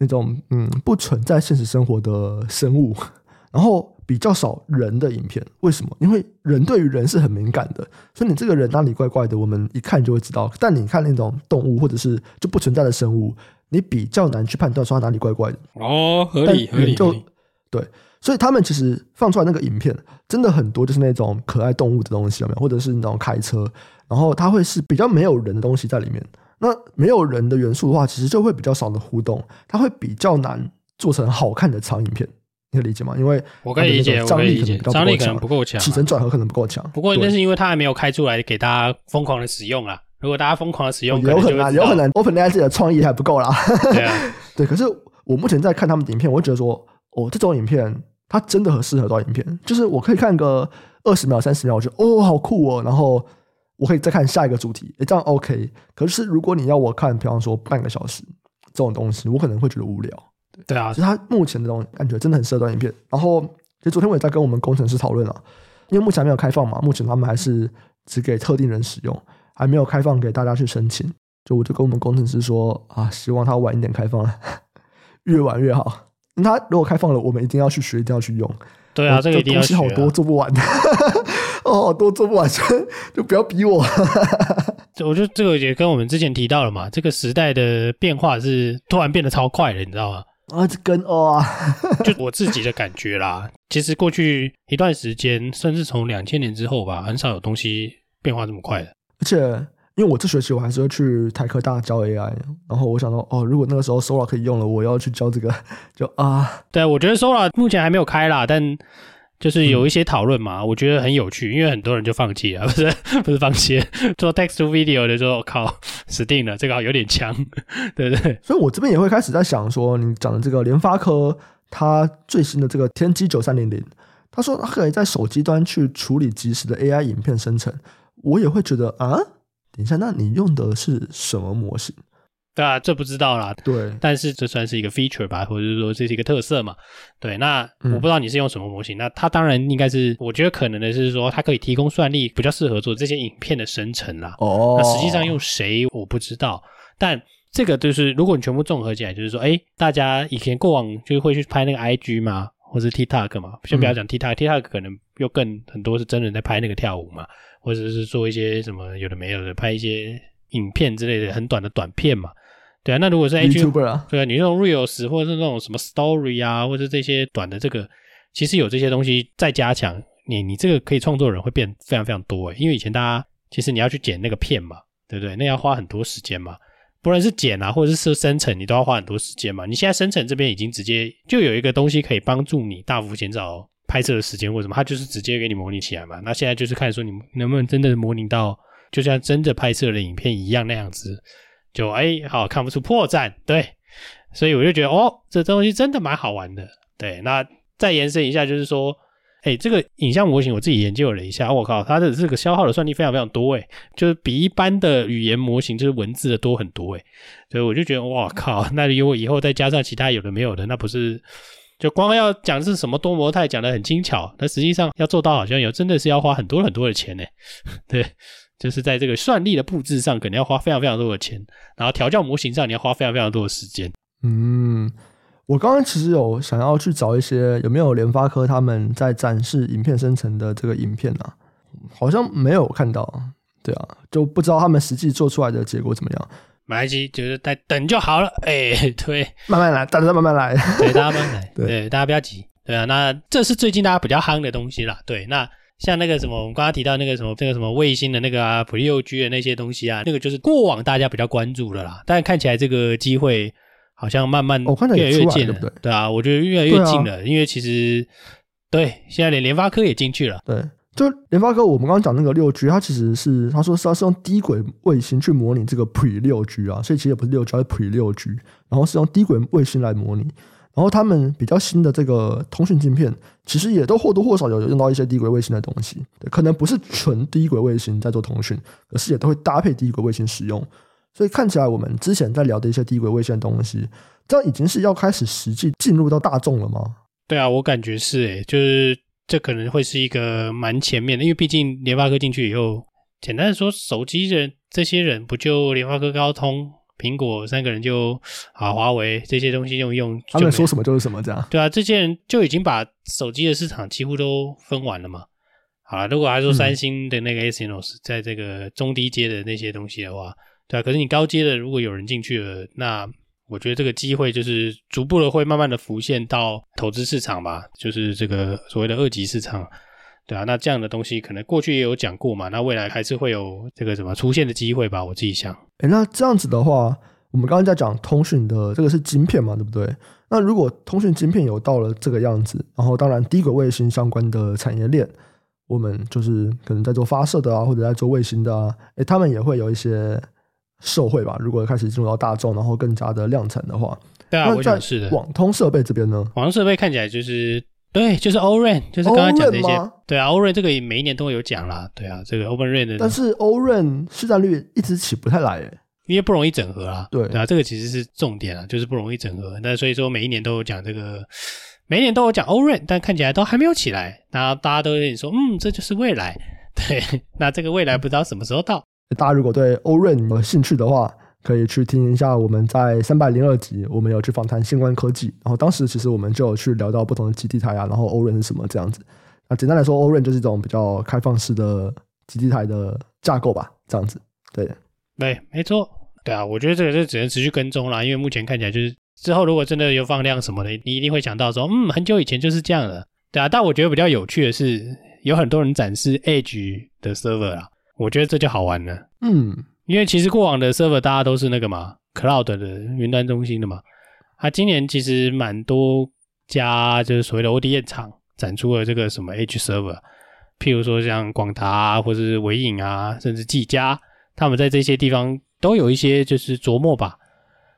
那种嗯不存在现实生活的生物，[LAUGHS] 然后比较少人的影片。为什么？因为人对于人是很敏感的，所以你这个人哪里怪怪的，我们一看就会知道。但你看那种动物或者是就不存在的生物，你比较难去判断说它哪里怪怪的。哦，合理合理，就对。所以他们其实放出来那个影片，真的很多就是那种可爱动物的东西，有没有？或者是那种开车。然后它会是比较没有人的东西在里面，那没有人的元素的话，其实就会比较少的互动，它会比较难做成好看的长影片，你可以理解吗？因为我可以理解，张力可能张力可能不够强，起承转合可能不够强。不过那是因为它还没有开出来给大家疯狂的使用啊。如果大家疯狂的使用，有可能啊有可能 OpenAI 自己的创意还不够啦。对啊，[LAUGHS] 对。可是我目前在看他们的影片，我会觉得说，哦，这种影片它真的很适合做影片，就是我可以看个二十秒、三十秒，我觉得哦，好酷哦，然后。我可以再看下一个主题，诶，这样 OK。可是如果你要我看，比方说半个小时这种东西，我可能会觉得无聊。对，对啊，其实它目前的这种感觉真的很适合短影片。然后，其实昨天我也在跟我们工程师讨论啊，因为目前还没有开放嘛，目前他们还是只给特定人使用，还没有开放给大家去申请。就我就跟我们工程师说啊，希望他晚一点开放，[LAUGHS] 越晚越好。他如果开放了，我们一定要去学，一定要去用。对啊，这个一定要啊。东西好多，做不完的。哦，多做不完，[LAUGHS] [LAUGHS] 就不要逼我。我觉得这个也跟我们之前提到了嘛，这个时代的变化是突然变得超快的，你知道吗？啊，这跟哦啊，[LAUGHS] 就我自己的感觉啦。其实过去一段时间，甚至从两千年之后吧，很少有东西变化这么快的。而且，因为我这学期我还是会去台科大教 AI，然后我想说，哦，如果那个时候 Sora 可以用了，我要去教这个，就啊，对，我觉得 Sora 目前还没有开啦，但。就是有一些讨论嘛，我觉得很有趣，因为很多人就放弃了，[LAUGHS] 不是 [LAUGHS] 不是放弃，[LAUGHS] 做 text to video 的时候，靠，死定了，这个有点强，对不对？所以我这边也会开始在想说，你讲的这个联发科，它最新的这个天玑九三零零，他说它可以在手机端去处理即时的 AI 影片生成，我也会觉得啊，等一下，那你用的是什么模型？对啊，这不知道啦。对，但是这算是一个 feature 吧，或者是说这是一个特色嘛？对，那我不知道你是用什么模型。嗯、那它当然应该是，我觉得可能的是说，它可以提供算力比较适合做这些影片的生成啦。哦，那实际上用谁我不知道，但这个就是如果你全部综合起来，就是说，哎，大家以前过往就会去拍那个 IG 嘛，或是 TikTok 嘛，先不要讲 TikTok，TikTok 可能又更很多是真人在拍那个跳舞嘛，或者是做一些什么有的没有的，拍一些影片之类的很短的短片嘛。对啊，那如果是 YouTube，对啊，你用 Reels 或者是那种什么 Story 啊，或者这些短的这个，其实有这些东西再加强，你你这个可以创作人会变非常非常多诶，因为以前大家其实你要去剪那个片嘛，对不对？那要花很多时间嘛，不论是剪啊，或者是生成，你都要花很多时间嘛。你现在生成这边已经直接就有一个东西可以帮助你大幅减少拍摄的时间，或什么，它就是直接给你模拟起来嘛。那现在就是看说你能不能真的模拟到，就像真的拍摄的影片一样那样子。就哎，好看不出破绽，对，所以我就觉得哦，这东西真的蛮好玩的，对。那再延伸一下，就是说，哎，这个影像模型我自己研究了一下，我靠，它的这个消耗的算力非常非常多，哎，就是比一般的语言模型就是文字的多很多，哎，所以我就觉得哇靠，[LAUGHS] 那如果以后再加上其他有的没有的，那不是就光要讲是什么多模态讲得很精巧，那实际上要做到好像有真的是要花很多很多的钱呢，对。就是在这个算力的布置上，可能要花非常非常多的钱，然后调教模型上，你要花非常非常多的时间。嗯，我刚刚其实有想要去找一些有没有联发科他们在展示影片生成的这个影片啊，好像没有看到。对啊，就不知道他们实际做出来的结果怎么样。没关系，就是在等就好了。哎，[LAUGHS] 对，慢慢来，大家慢慢来。对，大家慢慢来。[LAUGHS] 对，对，大家不要急。对啊，那这是最近大家比较夯的东西啦。对，那像那个什么，我们刚刚提到那个什么，这个什么卫星的那个啊，普利六 G 的那些东西啊，那个就是过往大家比较关注的啦。但看起来这个机会好像慢慢越来越近了，对，对，对啊，我觉得越来越近了，啊、因为其实对，现在连联发科也进去了。对，就联发科，我们刚刚讲那个六 G，它其实是他说是要是用低轨卫星去模拟这个 Pre 六 G 啊，所以其实也不是六 G，而是 Pre 六 G，然后是用低轨卫星来模拟。然后他们比较新的这个通讯晶片，其实也都或多或少有用到一些低轨卫星的东西，可能不是纯低轨卫星在做通讯，可是也都会搭配低轨卫星使用。所以看起来我们之前在聊的一些低轨卫星的东西，这样已经是要开始实际进入到大众了吗？对啊，我感觉是诶，就是这可能会是一个蛮前面的，因为毕竟联发科进去以后，简单的说，手机人这些人不就联发科高通？苹果三个人就啊，华为这些东西用一用，他们说什么就是什么，这样。对啊，这些人就已经把手机的市场几乎都分完了嘛。好了，如果还说三星的那个 Exynos 在这个中低阶的那些东西的话，对啊，可是你高阶的如果有人进去了，那我觉得这个机会就是逐步的会慢慢的浮现到投资市场吧，就是这个所谓的二级市场。对啊，那这样的东西可能过去也有讲过嘛，那未来还是会有这个什么出现的机会吧？我自己想。诶，那这样子的话，我们刚刚在讲通讯的这个是晶片嘛，对不对？那如果通讯晶片有到了这个样子，然后当然低轨卫星相关的产业链，我们就是可能在做发射的啊，或者在做卫星的啊，诶，他们也会有一些受惠吧？如果开始进入到大众，然后更加的量产的话，对啊，我想是的。网通设备这边呢？网通设备看起来就是。对，就是 O-RAN，就是刚刚讲的一些。对啊，O-RAN 这个也每一年都会有讲啦。对啊，这个 Open RAN 的。但是 O-RAN 市占率一直起不太来诶，因为不容易整合啊。对，对啊，这个其实是重点啊，就是不容易整合。那所以说每一年都有讲这个，每一年都有讲 O-RAN，但看起来都还没有起来。那大家都有点说，嗯，这就是未来。对，那这个未来不知道什么时候到。大家如果对 O-RAN 有兴趣的话。可以去听一下我们在三百零二集，我们有去访谈新冠科技，然后当时其实我们就有去聊到不同的基地台啊，然后 O-RAN 是什么这样子。那简单来说，O-RAN 就是一种比较开放式的基地台的架构吧，这样子。对，对，没错。对啊，我觉得这个就只能持续跟踪啦，因为目前看起来就是之后如果真的有放量什么的，你一定会想到说，嗯，很久以前就是这样的。对啊，但我觉得比较有趣的是，有很多人展示 Edge 的 server 啊，我觉得这就好玩了。嗯。因为其实过往的 server 大家都是那个嘛，cloud 的云端中心的嘛。啊今年其实蛮多家就是所谓的 ODM 厂展出了这个什么 Edge server，譬如说像广达啊，或者是纬颖啊，甚至技嘉，他们在这些地方都有一些就是琢磨吧。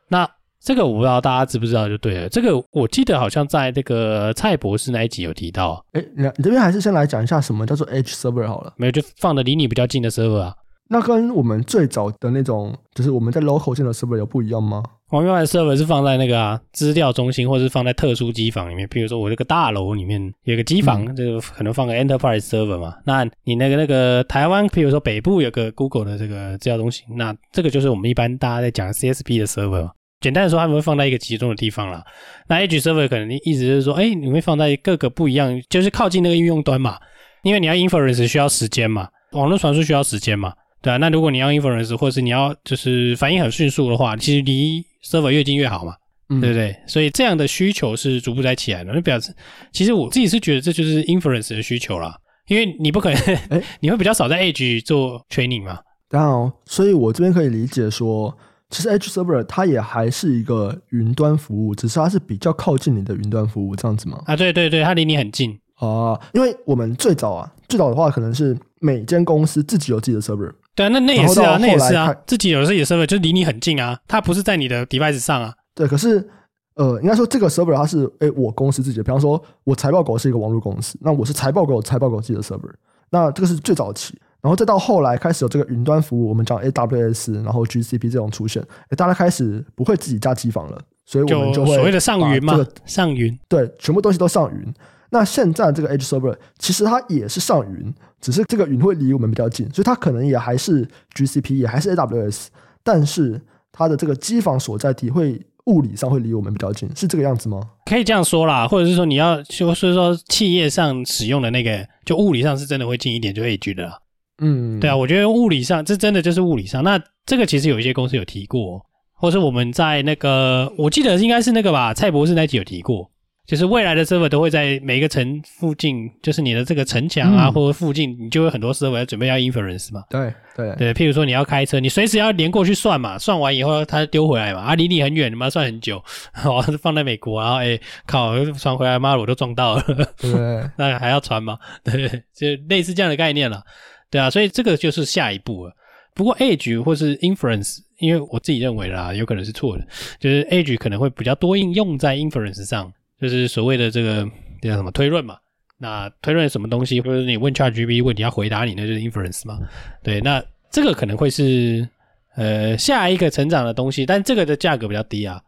那这个我不知道大家知不知道就对了。这个我记得好像在那个蔡博士那一集有提到。哎，你你这边还是先来讲一下什么叫做 Edge server 好了。没有，就放的离你比较近的 server 啊。那跟我们最早的那种，就是我们在 local 建的 server 有不一样吗？我们原来的 server 是放在那个啊资料中心，或者是放在特殊机房里面。比如说我这个大楼里面有个机房，这个可能放个 enterprise server 嘛。那你那个那个台湾，比如说北部有个 Google 的这个资料中心，那这个就是我们一般大家在讲 CSP 的 server 嘛。简单的说，他们会放在一个集中的地方啦。那 Edge server 可能意思就是说，哎，你会放在各个不一样，就是靠近那个应用端嘛。因为你要 inference 需要时间嘛，网络传输需要时间嘛。对啊，那如果你要 inference 或者是你要就是反应很迅速的话，其实离 server 越近越好嘛，嗯、对不对？所以这样的需求是逐步在起来的。那表示，其实我自己是觉得这就是 inference 的需求啦，因为你不可能，诶 [LAUGHS] 你会比较少在 edge 做 training 嘛。当然哦，所以我这边可以理解说，其实 edge server 它也还是一个云端服务，只是它是比较靠近你的云端服务这样子吗？啊，对对对，它离你很近啊。因为我们最早啊，最早的话可能是每间公司自己有自己的 server。对啊，那那也是啊，那也是啊，自己有自己的 server 就离你很近啊，它不是在你的 device 上啊。对，可是呃，应该说这个 server 它是诶我公司自己的，比方说我财报狗是一个网络公司，那我是财报狗财报狗自己的 server，那这个是最早期，然后再到后来开始有这个云端服务，我们讲 AWS，然后 GCP 这种出现，诶大家开始不会自己架机房了，所以我们就会所谓的上云嘛，上云，对，全部东西都上云。那现在这个 Edge Server 其实它也是上云，只是这个云会离我们比较近，所以它可能也还是 GCP，也还是 AWS，但是它的这个机房所在地会物理上会离我们比较近，是这个样子吗？可以这样说啦，或者是说你要就是说企业上使用的那个，就物理上是真的会近一点，就 Edge 的啦。嗯，对啊，我觉得物理上这真的就是物理上。那这个其实有一些公司有提过，或是我们在那个我记得应该是那个吧，蔡博士那集有提过。就是未来的 server 都会在每一个城附近，就是你的这个城墙啊，嗯、或者附近，你就会很多 server 要准备要 inference 嘛。对对对，譬如说你要开车，你随时要连过去算嘛，算完以后它丢回来嘛，啊离你很远，你妈算很久，[LAUGHS] 哦放在美国，然后哎靠传回来，妈的我都撞到了，对，[LAUGHS] 那还要传吗？[LAUGHS] 对，就类似这样的概念了，对啊，所以这个就是下一步了。不过 edge 或是 inference，因为我自己认为啦，有可能是错的，就是 edge 可能会比较多应用在 inference 上。就是所谓的这个叫什么推论嘛？那推论什么东西，或者你问 ChatGPT 问题要回答你，那就是 inference 嘛？对，那这个可能会是呃下一个成长的东西，但这个的价格比较低啊，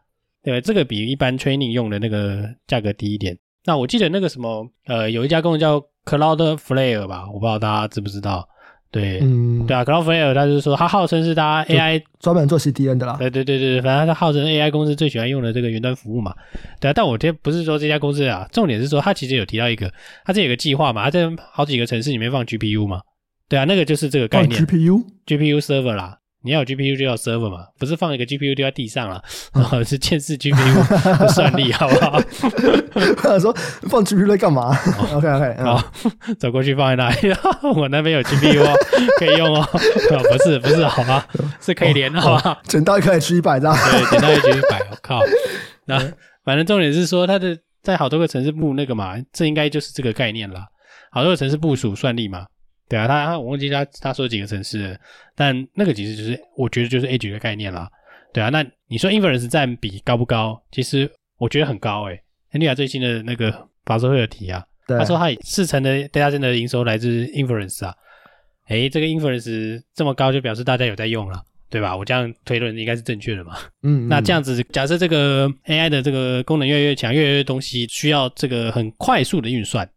对，这个比一般 training 用的那个价格低一点。那我记得那个什么呃有一家公司叫 Cloudflare 吧，我不知道大家知不知道。对，嗯，对啊，Cloudflare，他就是说，他号称是大家 AI 专门做 CDN 的啦。对对对对，反正他号称 AI 公司最喜欢用的这个云端服务嘛。对啊，但我这不是说这家公司啊，重点是说他其实有提到一个，他这有个计划嘛，他在好几个城市里面放 GPU 嘛。对啊，那个就是这个概念，GPU，GPU server 啦。你要有 GPU 就要 server 嘛，不是放一个 GPU 丢在地上了，然 [LAUGHS] 后是见识 GPU 的算力，好不好？他说放 GPU 在干嘛？OK OK，好，[LAUGHS] 走过去放在那里，[LAUGHS] 我那边有 GPU 哦，可以用哦。不是不是，好吗？是可以连的，好吧？捡到一颗 H 一百这样，对，捡到一颗一百，我靠！那反正重点是说，它的在好多个城市部那个嘛，这应该就是这个概念了。好多个城市部署算力嘛。对啊，他我忘记他他说几个城市了，但那个其实就是我觉得就是 age 的概念啦。对啊，那你说 inference 占比高不高？其实我觉得很高诶。NVIDIA 最新的那个法说会有提啊，他说他四成的 data center 的营收来自 inference 啊。诶，这个 inference 这么高，就表示大家有在用了，对吧？我这样推论应该是正确的嘛。嗯，嗯，那这样子假设这个 AI 的这个功能越来越强，越来越东西需要这个很快速的运算。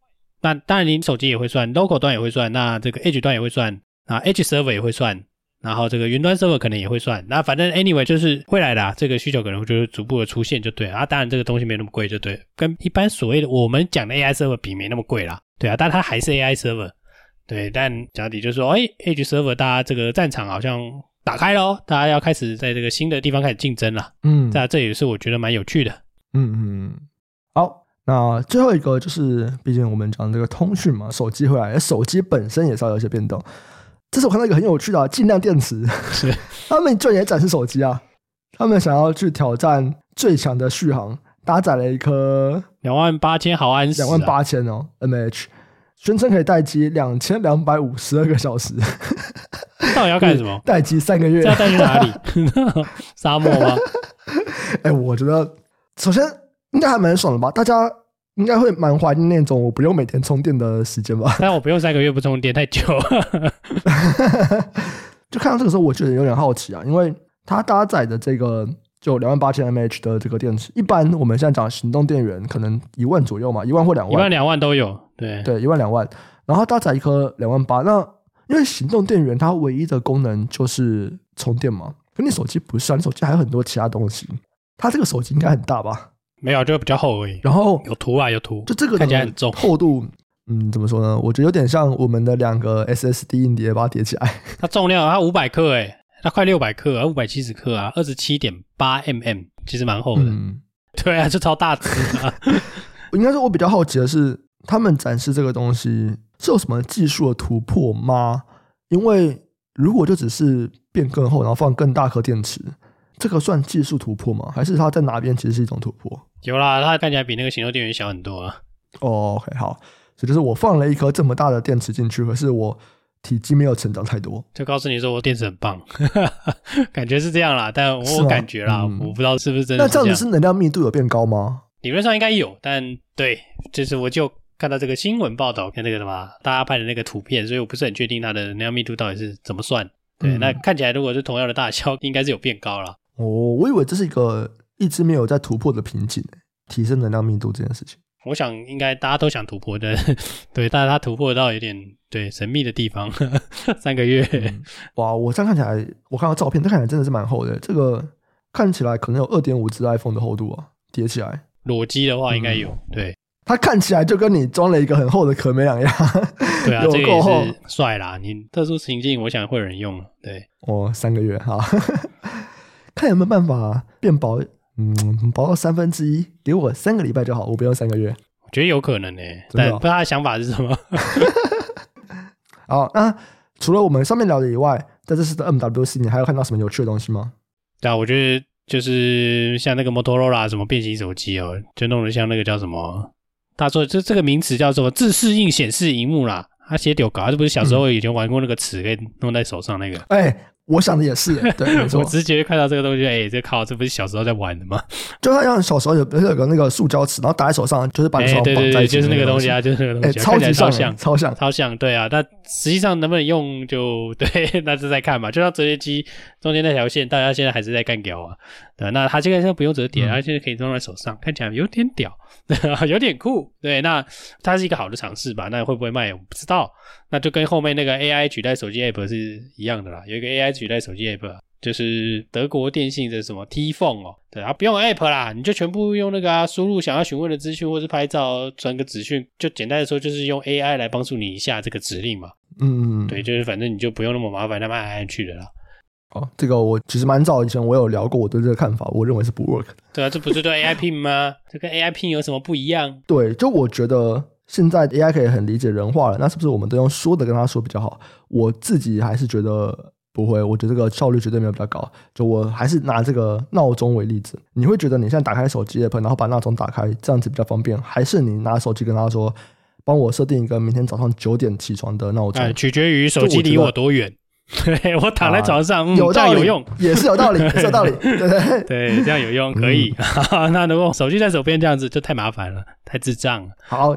那当然，你手机也会算，local 端也会算，那这个 edge 端也会算，啊，edge server 也会算，然后这个云端 server 可能也会算。那反正 anyway 就是会来的，啊，这个需求可能就是逐步的出现就对了啊。当然，这个东西没那么贵就对，跟一般所谓的我们讲的 AI server 比没那么贵啦，对啊，但它还是 AI server，对。但讲底就是说，哎，edge server 大家这个战场好像打开喽，大家要开始在这个新的地方开始竞争了，嗯，那这也是我觉得蛮有趣的，嗯嗯，好。那最后一个就是，毕竟我们讲这个通讯嘛，手机回来，手机本身也是要有一些变动。这是我看到一个很有趣的啊，尽量电池，是 [LAUGHS] 他们居然也展示手机啊，他们想要去挑战最强的续航，搭载了一颗两万八千毫安时，两万八千哦，mAh，宣称可以待机两千两百五十二个小时。[LAUGHS] 到底要干什么？[LAUGHS] 待机三个月？要带去哪里？沙漠吗？哎、欸，我觉得首先。应该还蛮爽的吧？大家应该会蛮怀念那种我不用每天充电的时间吧？[LAUGHS] 但我不用三个月不充电太久。[LAUGHS] 就看到这个时候，我觉得有点好奇啊，因为它搭载的这个就两万八千 mAh 的这个电池，一般我们现在讲行动电源可能一万左右嘛，一万或两万，一万两万都有。对对，一万两万，然后搭载一颗两万八，那因为行动电源它唯一的功能就是充电嘛，可你手机不是啊，你手机还有很多其他东西，它这个手机应该很大吧？没有，就比较厚而已。然后有图啊，有图，就这个看起来很重，厚度，嗯，怎么说呢？我觉得有点像我们的两个 SSD 硬碟，把它叠起来。[LAUGHS] 它重量，它五百克，诶，它快六百克啊，五百七十克啊，二十七点八 mm，其实蛮厚的。嗯，对啊，就超大只啊。[LAUGHS] [LAUGHS] 应该说，我比较好奇的是，他们展示这个东西是有什么技术的突破吗？因为如果就只是变更厚，然后放更大颗电池。这个算技术突破吗？还是它在哪边其实是一种突破？有啦，它看起来比那个行动电源小很多啊。哦，OK，好，所以就是我放了一颗这么大的电池进去，可是我体积没有成长太多，就告诉你说我电池很棒，[LAUGHS] 感觉是这样啦。但我感觉啦，嗯、我不知道是不是真的是。那这样子是能量密度有变高吗？理论上应该有，但对，就是我就看到这个新闻报道跟那个什么大家拍的那个图片，所以我不是很确定它的能量密度到底是怎么算。对，嗯、那看起来如果是同样的大小，应该是有变高了。哦，我以为这是一个一直没有在突破的瓶颈，提升能量密度这件事情。我想应该大家都想突破的，对，但是它突破到有点对神秘的地方。呵呵三个月、嗯，哇！我这样看起来，我看到照片，这看起来真的是蛮厚的。这个看起来可能有二点五只 iPhone 的厚度啊，叠起来。裸机的话应该有，嗯、对。它看起来就跟你装了一个很厚的壳没两样。对啊，[LAUGHS] 这个也是帅啦。你特殊情境，我想会有人用。对，哦，三个月哈，看有没有办法变薄，嗯，薄到三分之一，给我三个礼拜就好，我不用三个月。我觉得有可能呢、欸，但不知道他的想法是什么。[LAUGHS] 好，那除了我们上面聊的以外，在这次的 MWC，你还有看到什么有趣的东西吗？对啊，我觉得就是像那个 Motorola 什么变形手机哦，就弄得像那个叫什么。他说：“这这个名词叫做自适应显示荧幕啦。”他写丢稿，这不是小时候以前玩过那个尺，可以弄在手上那个。哎、我想的也是，对，没错。[LAUGHS] 我直接看到这个东西，哎、欸，这靠，这不是小时候在玩的吗？[LAUGHS] 就好像小时候有，不是有个那个塑胶尺，然后打在手上，就是把手绑在就是那个东西啊，[LAUGHS] 就是那个东西、啊，欸、超级超像，超像，超像，对啊。但实际上能不能用就，就对，那是在看嘛。就像折叠机中间那条线，大家现在还是在干屌啊。对，那它这个现在不用折叠，它现在可以装在手上，看起来有点屌。[LAUGHS] 有点酷，对，那它是一个好的尝试吧？那会不会卖？我不知道。那就跟后面那个 AI 取代手机 App 是一样的啦。有一个 AI 取代手机 App，就是德国电信的什么 T Phone 哦，对啊，不用 App 啦，你就全部用那个啊，输入想要询问的资讯或是拍照传个资讯，就简单的说就是用 AI 来帮助你一下这个指令嘛。嗯，对，就是反正你就不用那么麻烦，那么按来按去的啦。哦，这个我其实蛮早以前我有聊过我对这个看法，我认为是不 work 的。对啊，这不是对 AI Pin 吗？[LAUGHS] 这跟 AI Pin 有什么不一样？对，就我觉得现在 AI 可以很理解人话了，那是不是我们都用说的跟他说比较好？我自己还是觉得不会，我觉得这个效率绝对没有比较高。就我还是拿这个闹钟为例子，你会觉得你现在打开手机 app，然后把闹钟打开，这样子比较方便，还是你拿手机跟他说，帮我设定一个明天早上九点起床的闹钟？哎，取决于手机离我多远。对，[LAUGHS] 我躺在床上，有道理，有用，也是有道理，[LAUGHS] 也是有道理，对对 [LAUGHS] 对，这样有用，可以。嗯、那如果手机在手边这样子就太麻烦了，太智障了。好，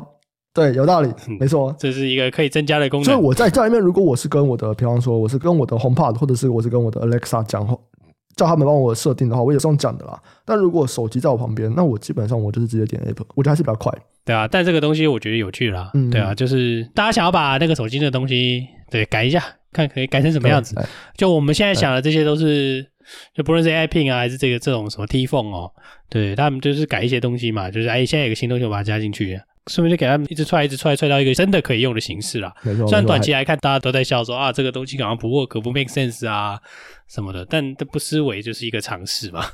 对，有道理，没错，这是一个可以增加的功能。所以我在家里面，如果我是跟我的，比方说我是跟我的 HomePod，或者是我是跟我的 Alexa 讲话，叫他们帮我设定的话，我也是用讲的啦。但如果手机在我旁边，那我基本上我就是直接点 App，我觉得还是比较快。对啊，但这个东西我觉得有趣啦。嗯，对啊，就是大家想要把那个手机的东西对改一下。看可以改成什么样子？就我们现在想的这些都是，就不论是 AI Pin 啊，还是这个这种什么 T Phone 哦，对他们就是改一些东西嘛，就是哎，现在有个新东西，我把它加进去，顺便就给他们一直踹，一直踹，踹到一个真的可以用的形式啦。虽然短期来看，大家都在笑说啊，这个东西好像不 work，不 make sense 啊什么的，但这不失为就是一个尝试嘛，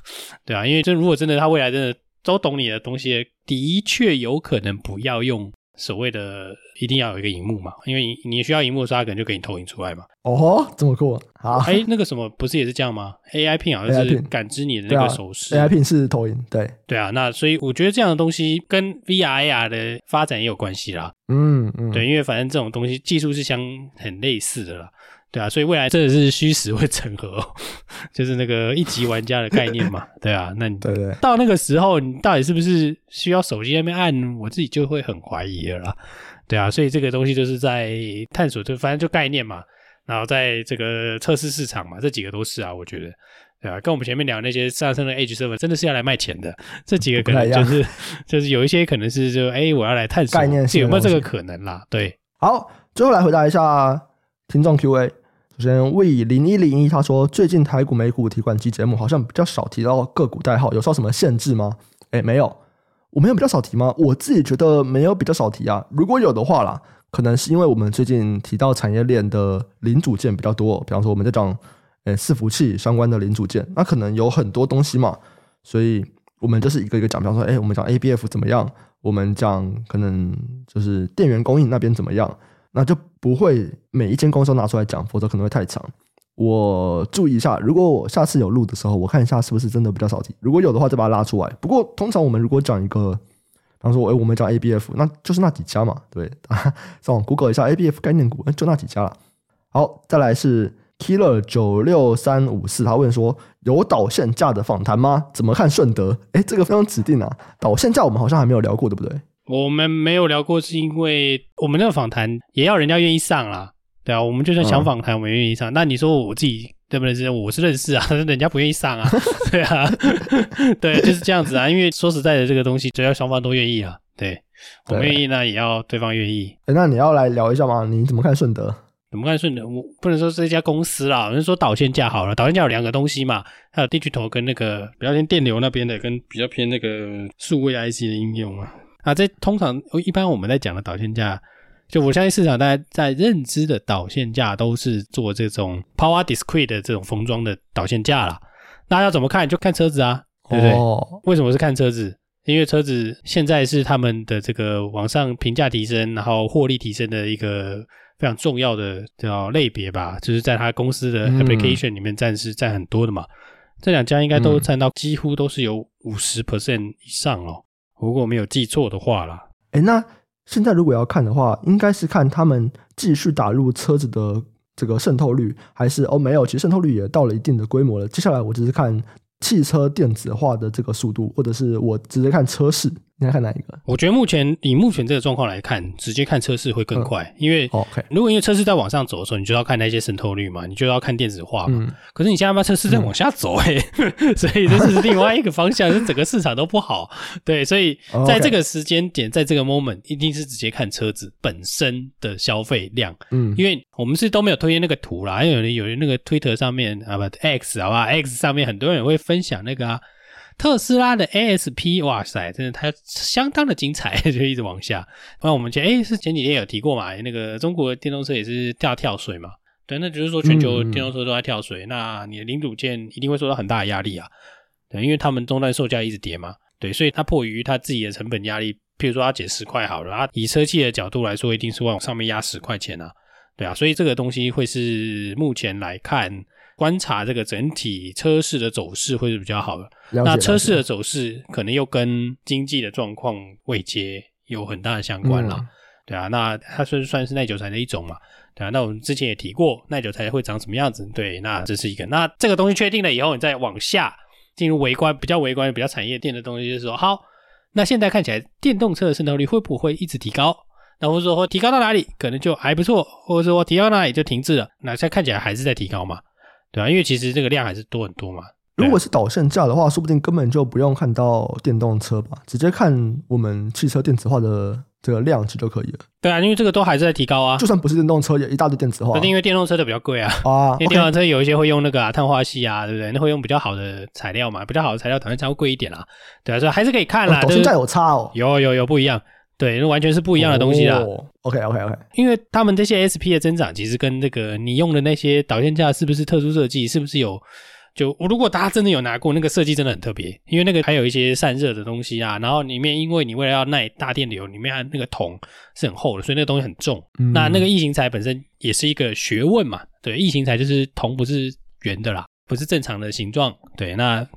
对啊，因为这如果真的他未来真的都懂你的东西，的确有可能不要用。所谓的一定要有一个荧幕嘛，因为你你需要荧幕的时候，它可能就给你投影出来嘛。哦，这么酷！好，哎、欸，那个什么不是也是这样吗？AI Pin 好像是感知你的那个手势。AI Pin 是投影，对对啊。那所以我觉得这样的东西跟 VR AR 的发展也有关系啦。嗯嗯，对，因为反正这种东西技术是相很类似的啦。对啊，所以未来真的是虚实会整合，哦，就是那个一级玩家的概念嘛。对啊，那你对对，到那个时候，你到底是不是需要手机那边按？我自己就会很怀疑了啦。对啊，所以这个东西就是在探索，就反正就概念嘛。然后在这个测试市场嘛，这几个都是啊，我觉得，对啊，跟我们前面聊那些上升的 Edge server 真的是要来卖钱的。这几个可能就是就是有一些可能是就哎，我要来探索概念有没有这个可能啦？对，好，最后来回答一下听众 Q&A。首首先，为零一零一他说，最近台股美股提款机节目好像比较少提到个股代号，有受什么限制吗？诶，没有，我没有比较少提吗？我自己觉得没有比较少提啊。如果有的话啦，可能是因为我们最近提到产业链的零组件比较多，比方说我们在讲诶伺服器相关的零组件，那可能有很多东西嘛，所以我们就是一个一个讲，比方说，诶，我们讲 ABF 怎么样？我们讲可能就是电源供应那边怎么样？那就不会每一间公司都拿出来讲，否则可能会太长。我注意一下，如果我下次有录的时候，我看一下是不是真的比较少提。如果有的话，再把它拉出来。不过通常我们如果讲一个，比方说，哎，我们讲 ABF，那就是那几家嘛，对。啊上网 Google 一下 ABF 概念股，就那几家了。好，再来是 Killer 九六三五四，他问说有导线价的访谈吗？怎么看顺德？哎，这个非常指定啊。导线价我们好像还没有聊过，对不对？我们没有聊过，是因为我们那个访谈也要人家愿意上啦，对啊，我们就算想访谈，我们愿意上。那、嗯、你说我自己对不对？我是认识啊，但 [LAUGHS] 是人家不愿意上啊，[LAUGHS] 对啊，[LAUGHS] 对，就是这样子啊。因为说实在的，这个东西只要双方都愿意啊，对，我们愿意呢，也要对方愿意。那你要来聊一下吗？你怎么看顺德？怎么看顺德？我不能说是这家公司啦，我们说导线架好了。导线架有两个东西嘛，还有 Digital 跟那个比较偏电流那边的，跟比较偏那个数位 IC 的应用啊。啊，这通常一般我们在讲的导线架，就我相信市场大家在认知的导线架都是做这种 Power Discrete 的这种封装的导线架啦。那要怎么看？就看车子啊，对不对？哦、为什么是看车子？因为车子现在是他们的这个往上评价提升，然后获利提升的一个。非常重要的叫类别吧，就是在他公司的 application 里面占是占很多的嘛。嗯、这两家应该都占到几乎都是有五十 percent 以上哦，如果没有记错的话啦。哎，那现在如果要看的话，应该是看他们继续打入车子的这个渗透率，还是哦没有，其实渗透率也到了一定的规模了。接下来我只是看汽车电子化的这个速度，或者是我直接看车市。你要看哪一个？我觉得目前以目前这个状况来看，直接看车市会更快，嗯、因为 OK，如果因为车市在往上走的时候，你就要看那些渗透率嘛，你就要看电子化嘛。嗯、可是你现在把车市在往下走、欸，哎、嗯，[LAUGHS] 所以这是另外一个方向，是整个市场都不好。对，所以在这个时间点，在这个 moment，一定是直接看车子本身的消费量。嗯，因为我们是都没有推荐那个图啦，因为有人有人那个 Twitter 上面啊不 X 好吧，X 上面很多人会分享那个啊。特斯拉的 ASP，哇塞，真的它相当的精彩，[LAUGHS] 就一直往下。那我们前诶是前几天有提过嘛，那个中国电动车也是跳跳水嘛，对，那就是说全球电动车都在跳水，嗯、那你的零组件一定会受到很大的压力啊，对，因为他们终端售价一直跌嘛，对，所以它迫于它自己的成本压力，譬如说它减十块好了，啊，以车企的角度来说，一定是往上面压十块钱啊，对啊，所以这个东西会是目前来看。观察这个整体车市的走势会是比较好的。那车市的走势可能又跟经济的状况未接有很大的相关了，嗯、对啊。那它算算是耐久材的一种嘛，对啊。那我们之前也提过，耐久材会长什么样子？对，那这是一个。那这个东西确定了以后，你再往下进入微观，比较微观、比较产业链的东西，就是说，好，那现在看起来电动车的渗透率会不会一直提高？那或者说提高到哪里可能就还不错，或者说提高到哪里就停滞了？那现在看起来还是在提高嘛？对啊，因为其实这个量还是多很多嘛。如果是导线架的话，说不定根本就不用看到电动车吧，直接看我们汽车电子化的这个量级就可以了。对啊，因为这个都还是在提高啊。就算不是电动车，也一大堆电子化。那因为电动车的比较贵啊。啊，因为电动车有一些会用那个啊碳化系啊，对不对？那会用比较好的材料嘛，比较好的材料导线架会贵一点啦。对啊，所以还是可以看啦。导线架有差哦。有有有不一样。对，那完全是不一样的东西啦。哦、OK OK OK，因为他们这些 SP 的增长，其实跟那个你用的那些导线架是不是特殊设计，是不是有就我如果大家真的有拿过那个设计，真的很特别。因为那个还有一些散热的东西啊，然后里面因为你为了要耐大电流，里面还那个铜是很厚的，所以那个东西很重。嗯、那那个异形材本身也是一个学问嘛。对，异形材就是铜不是圆的啦，不是正常的形状。对，那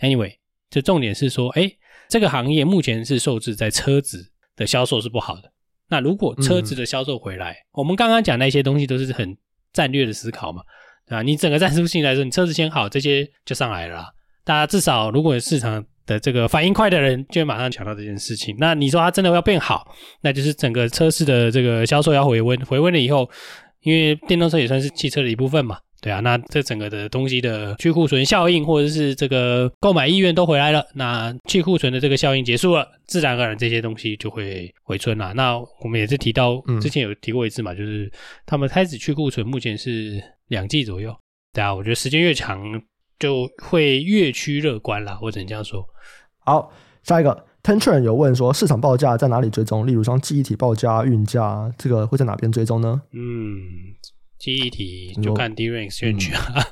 anyway，就重点是说，哎，这个行业目前是受制在车子。的销售是不好的。那如果车子的销售回来，嗯、我们刚刚讲那些东西都是很战略的思考嘛，啊？你整个战术性来说，你车子先好，这些就上来了。大家至少如果市场的这个反应快的人，就会马上抢到这件事情。那你说它真的要变好，那就是整个车市的这个销售要回温，回温了以后，因为电动车也算是汽车的一部分嘛。对啊，那这整个的东西的去库存效应，或者是这个购买意愿都回来了，那去库存的这个效应结束了，自然而然这些东西就会回春了。那我们也是提到，之前有提过一次嘛，嗯、就是他们开始去库存，目前是两季左右。对啊，我觉得时间越长，就会越趋乐观啦，我只能这样说。好，下一个 Tension 有问说，市场报价在哪里追踪？例如像记忆体报价、运价，这个会在哪边追踪呢？嗯。记忆体就看 DRAM 啊，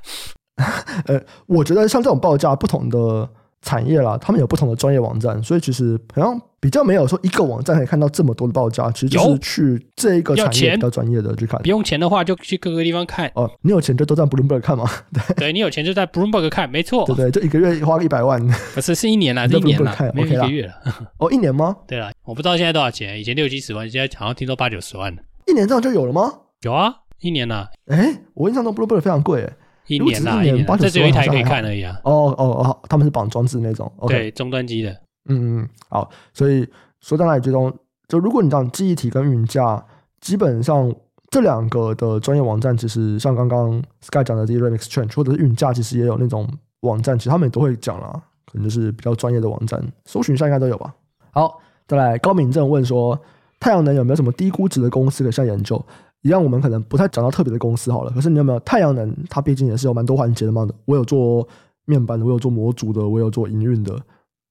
[LAUGHS] 呃，我觉得像这种报价，不同的产业啦，他们有不同的专业网站，所以其实好像比较没有说一个网站可以看到这么多的报价，其实就是去这一个产业比较专业的去看。不用钱的话，就去各个地方看。哦，你有钱就都在 Bloomberg 看嘛？[LAUGHS] 对，对你有钱就在 Bloomberg 看，没错。对对，就一个月花个一百万，不是是一年啦，[LAUGHS] 一年啦，没有一个月了。哦，一年吗？对了，我不知道现在多少钱，以前六七十万，现在好像听说八九十万。一年这样就有了吗？有啊。一年呐？哎，我印象中 Bluebird 非常贵哎，一年呐，一年这只有一台可以看而已啊。哦哦哦，他们是绑装置那种，对，终端机的。嗯嗯，好，所以说到那里最终，就如果你讲记忆体跟云架，基本上这两个的专业网站，其实像刚刚 Sky 讲的 DRAM Exchange 或者是云架，其实也有那种网站，其实他们也都会讲啦，可能就是比较专业的网站，搜寻一下应该都有吧。好，再来高敏正问说，太阳能有没有什么低估值的公司可以下研究？一样，我们可能不太讲到特别的公司好了。可是你有没有太阳能？它毕竟也是有蛮多环节的嘛。我有做面板的，我有做模组的，我有做营运的。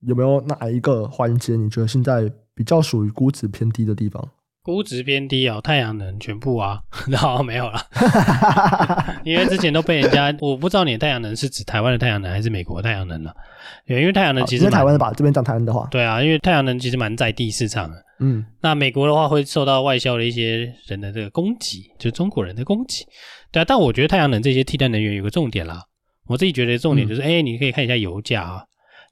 有没有哪一个环节你觉得现在比较属于估值偏低的地方？估值偏低啊、哦，太阳能全部啊，[LAUGHS] 然后没有了，[LAUGHS] 因为之前都被人家，[LAUGHS] 我不知道你的太阳能是指台湾的太阳能还是美国的太阳能了、啊。因为太阳能其实，台湾的吧，这边讲台湾的话，对啊，因为太阳能其实蛮在地市场的。嗯，那美国的话会受到外销的一些人的这个攻击，就是中国人的攻击。对啊，但我觉得太阳能这些替代能源有个重点啦，我自己觉得重点就是，哎、嗯欸，你可以看一下油价啊，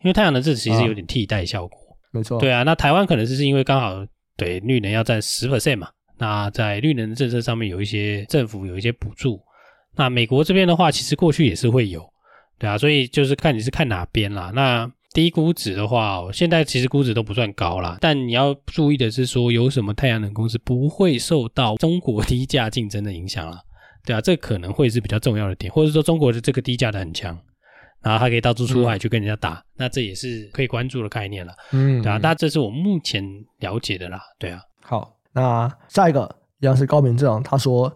因为太阳能这其实有点替代效果。啊、没错。对啊，那台湾可能是是因为刚好对绿能要占十 percent 嘛，那在绿能政策上面有一些政府有一些补助。那美国这边的话，其实过去也是会有，对啊，所以就是看你是看哪边啦。那低估值的话，现在其实估值都不算高啦，但你要注意的是说，有什么太阳能公司不会受到中国低价竞争的影响啦？对啊，这可能会是比较重要的点，或者说中国的这个低价的很强，然后他可以到处出海去跟人家打，嗯、那这也是可以关注的概念了。嗯，对啊，那这是我目前了解的啦。对啊，好，那下一个一样是高明这样，他说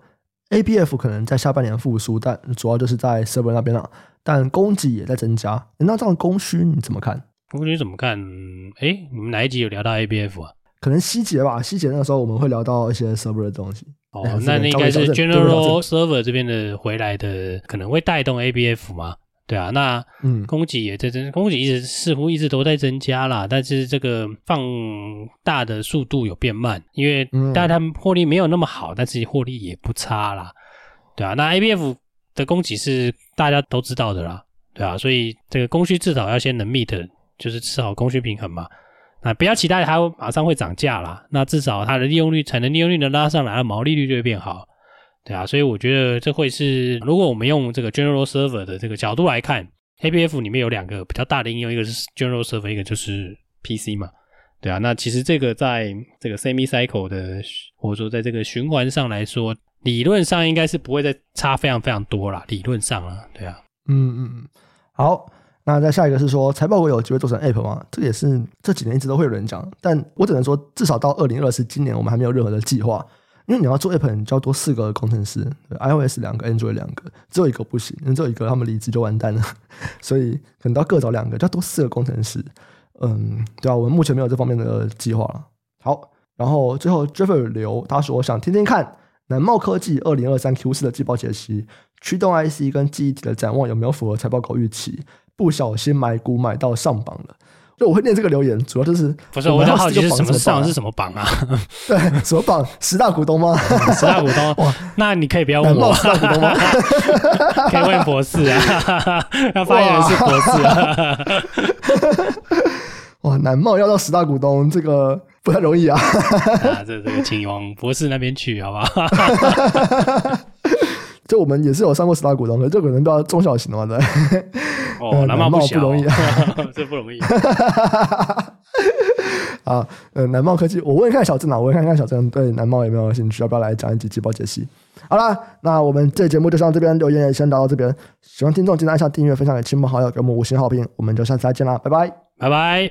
ABF 可能在下半年复苏，但主要就是在 server 那边了。但供给也在增加，那这样供需你怎么看？供需怎么看？哎，你们哪一集有聊到 ABF 啊？可能希杰吧，希杰那个时候我们会聊到一些 server 的东西。哦，那那应该是 General Server 这边的回来的，可能会带动 ABF 嘛？对啊，那嗯，供给也在增，供给一直似乎一直都在增加啦，但是这个放大的速度有变慢，因为但他们获利没有那么好，但是获利也不差啦。对啊，那 ABF。的供给是大家都知道的啦，对啊，所以这个供需至少要先能 meet，就是吃好供需平衡嘛。那不要期待它马上会涨价啦，那至少它的利用率、产能利用率能拉上来，毛利率就会变好，对啊。所以我觉得这会是，如果我们用这个 General Server 的这个角度来看，ABF 里面有两个比较大的应用，一个是 General Server，一个就是 PC 嘛，对啊。那其实这个在这个 Semi Cycle 的，或者说在这个循环上来说。理论上应该是不会再差非常非常多啦，理论上啊，对啊，嗯嗯嗯，好，那再下一个是说财报会有机会做成 App 吗？这也是这几年一直都会有人讲，但我只能说至少到二零二四今年我们还没有任何的计划，因为你要做 App，你就要多四个工程师，iOS 两个，Android 两个，只有一个不行，因为只有一个他们离职就完蛋了，[LAUGHS] 所以可能都要各找两个，就要多四个工程师，嗯，对啊，我们目前没有这方面的计划。好，然后最后 Jeffrey 刘他说想听听看。南茂科技二零二三 Q 四的季报解析，驱动 IC 跟记忆体的展望有没有符合财报稿预期？不小心买股买到上榜了。就我会念这个留言，主要就是不是我很好奇是什么上是什么榜啊？[LAUGHS] 对，什么榜？十大股东吗？十大股东 [LAUGHS] 哇？那你可以不要问我十大股东吗？[LAUGHS] 可以问博士啊，要发言人是博士啊。哇，南茂要到十大股东，这个不太容易啊！啊，这这个请往博士那边去，好不好？就我们也是有上过十大股东的，就可能比较中小型的嘛，对。哦，[LAUGHS] 南茂不容易啊，[LAUGHS] 这不容易。[LAUGHS] 啊，呃，南茂科技，我问一看小郑啊，我问一看小郑对南茂有没有兴趣，要不要来讲一集季报解析？好啦，那我们这节目就上这边，留言也先到这边。喜欢听众记得按下订阅，分享给亲朋好友，给我们五星好评。我们就下次再见啦，拜拜，拜拜。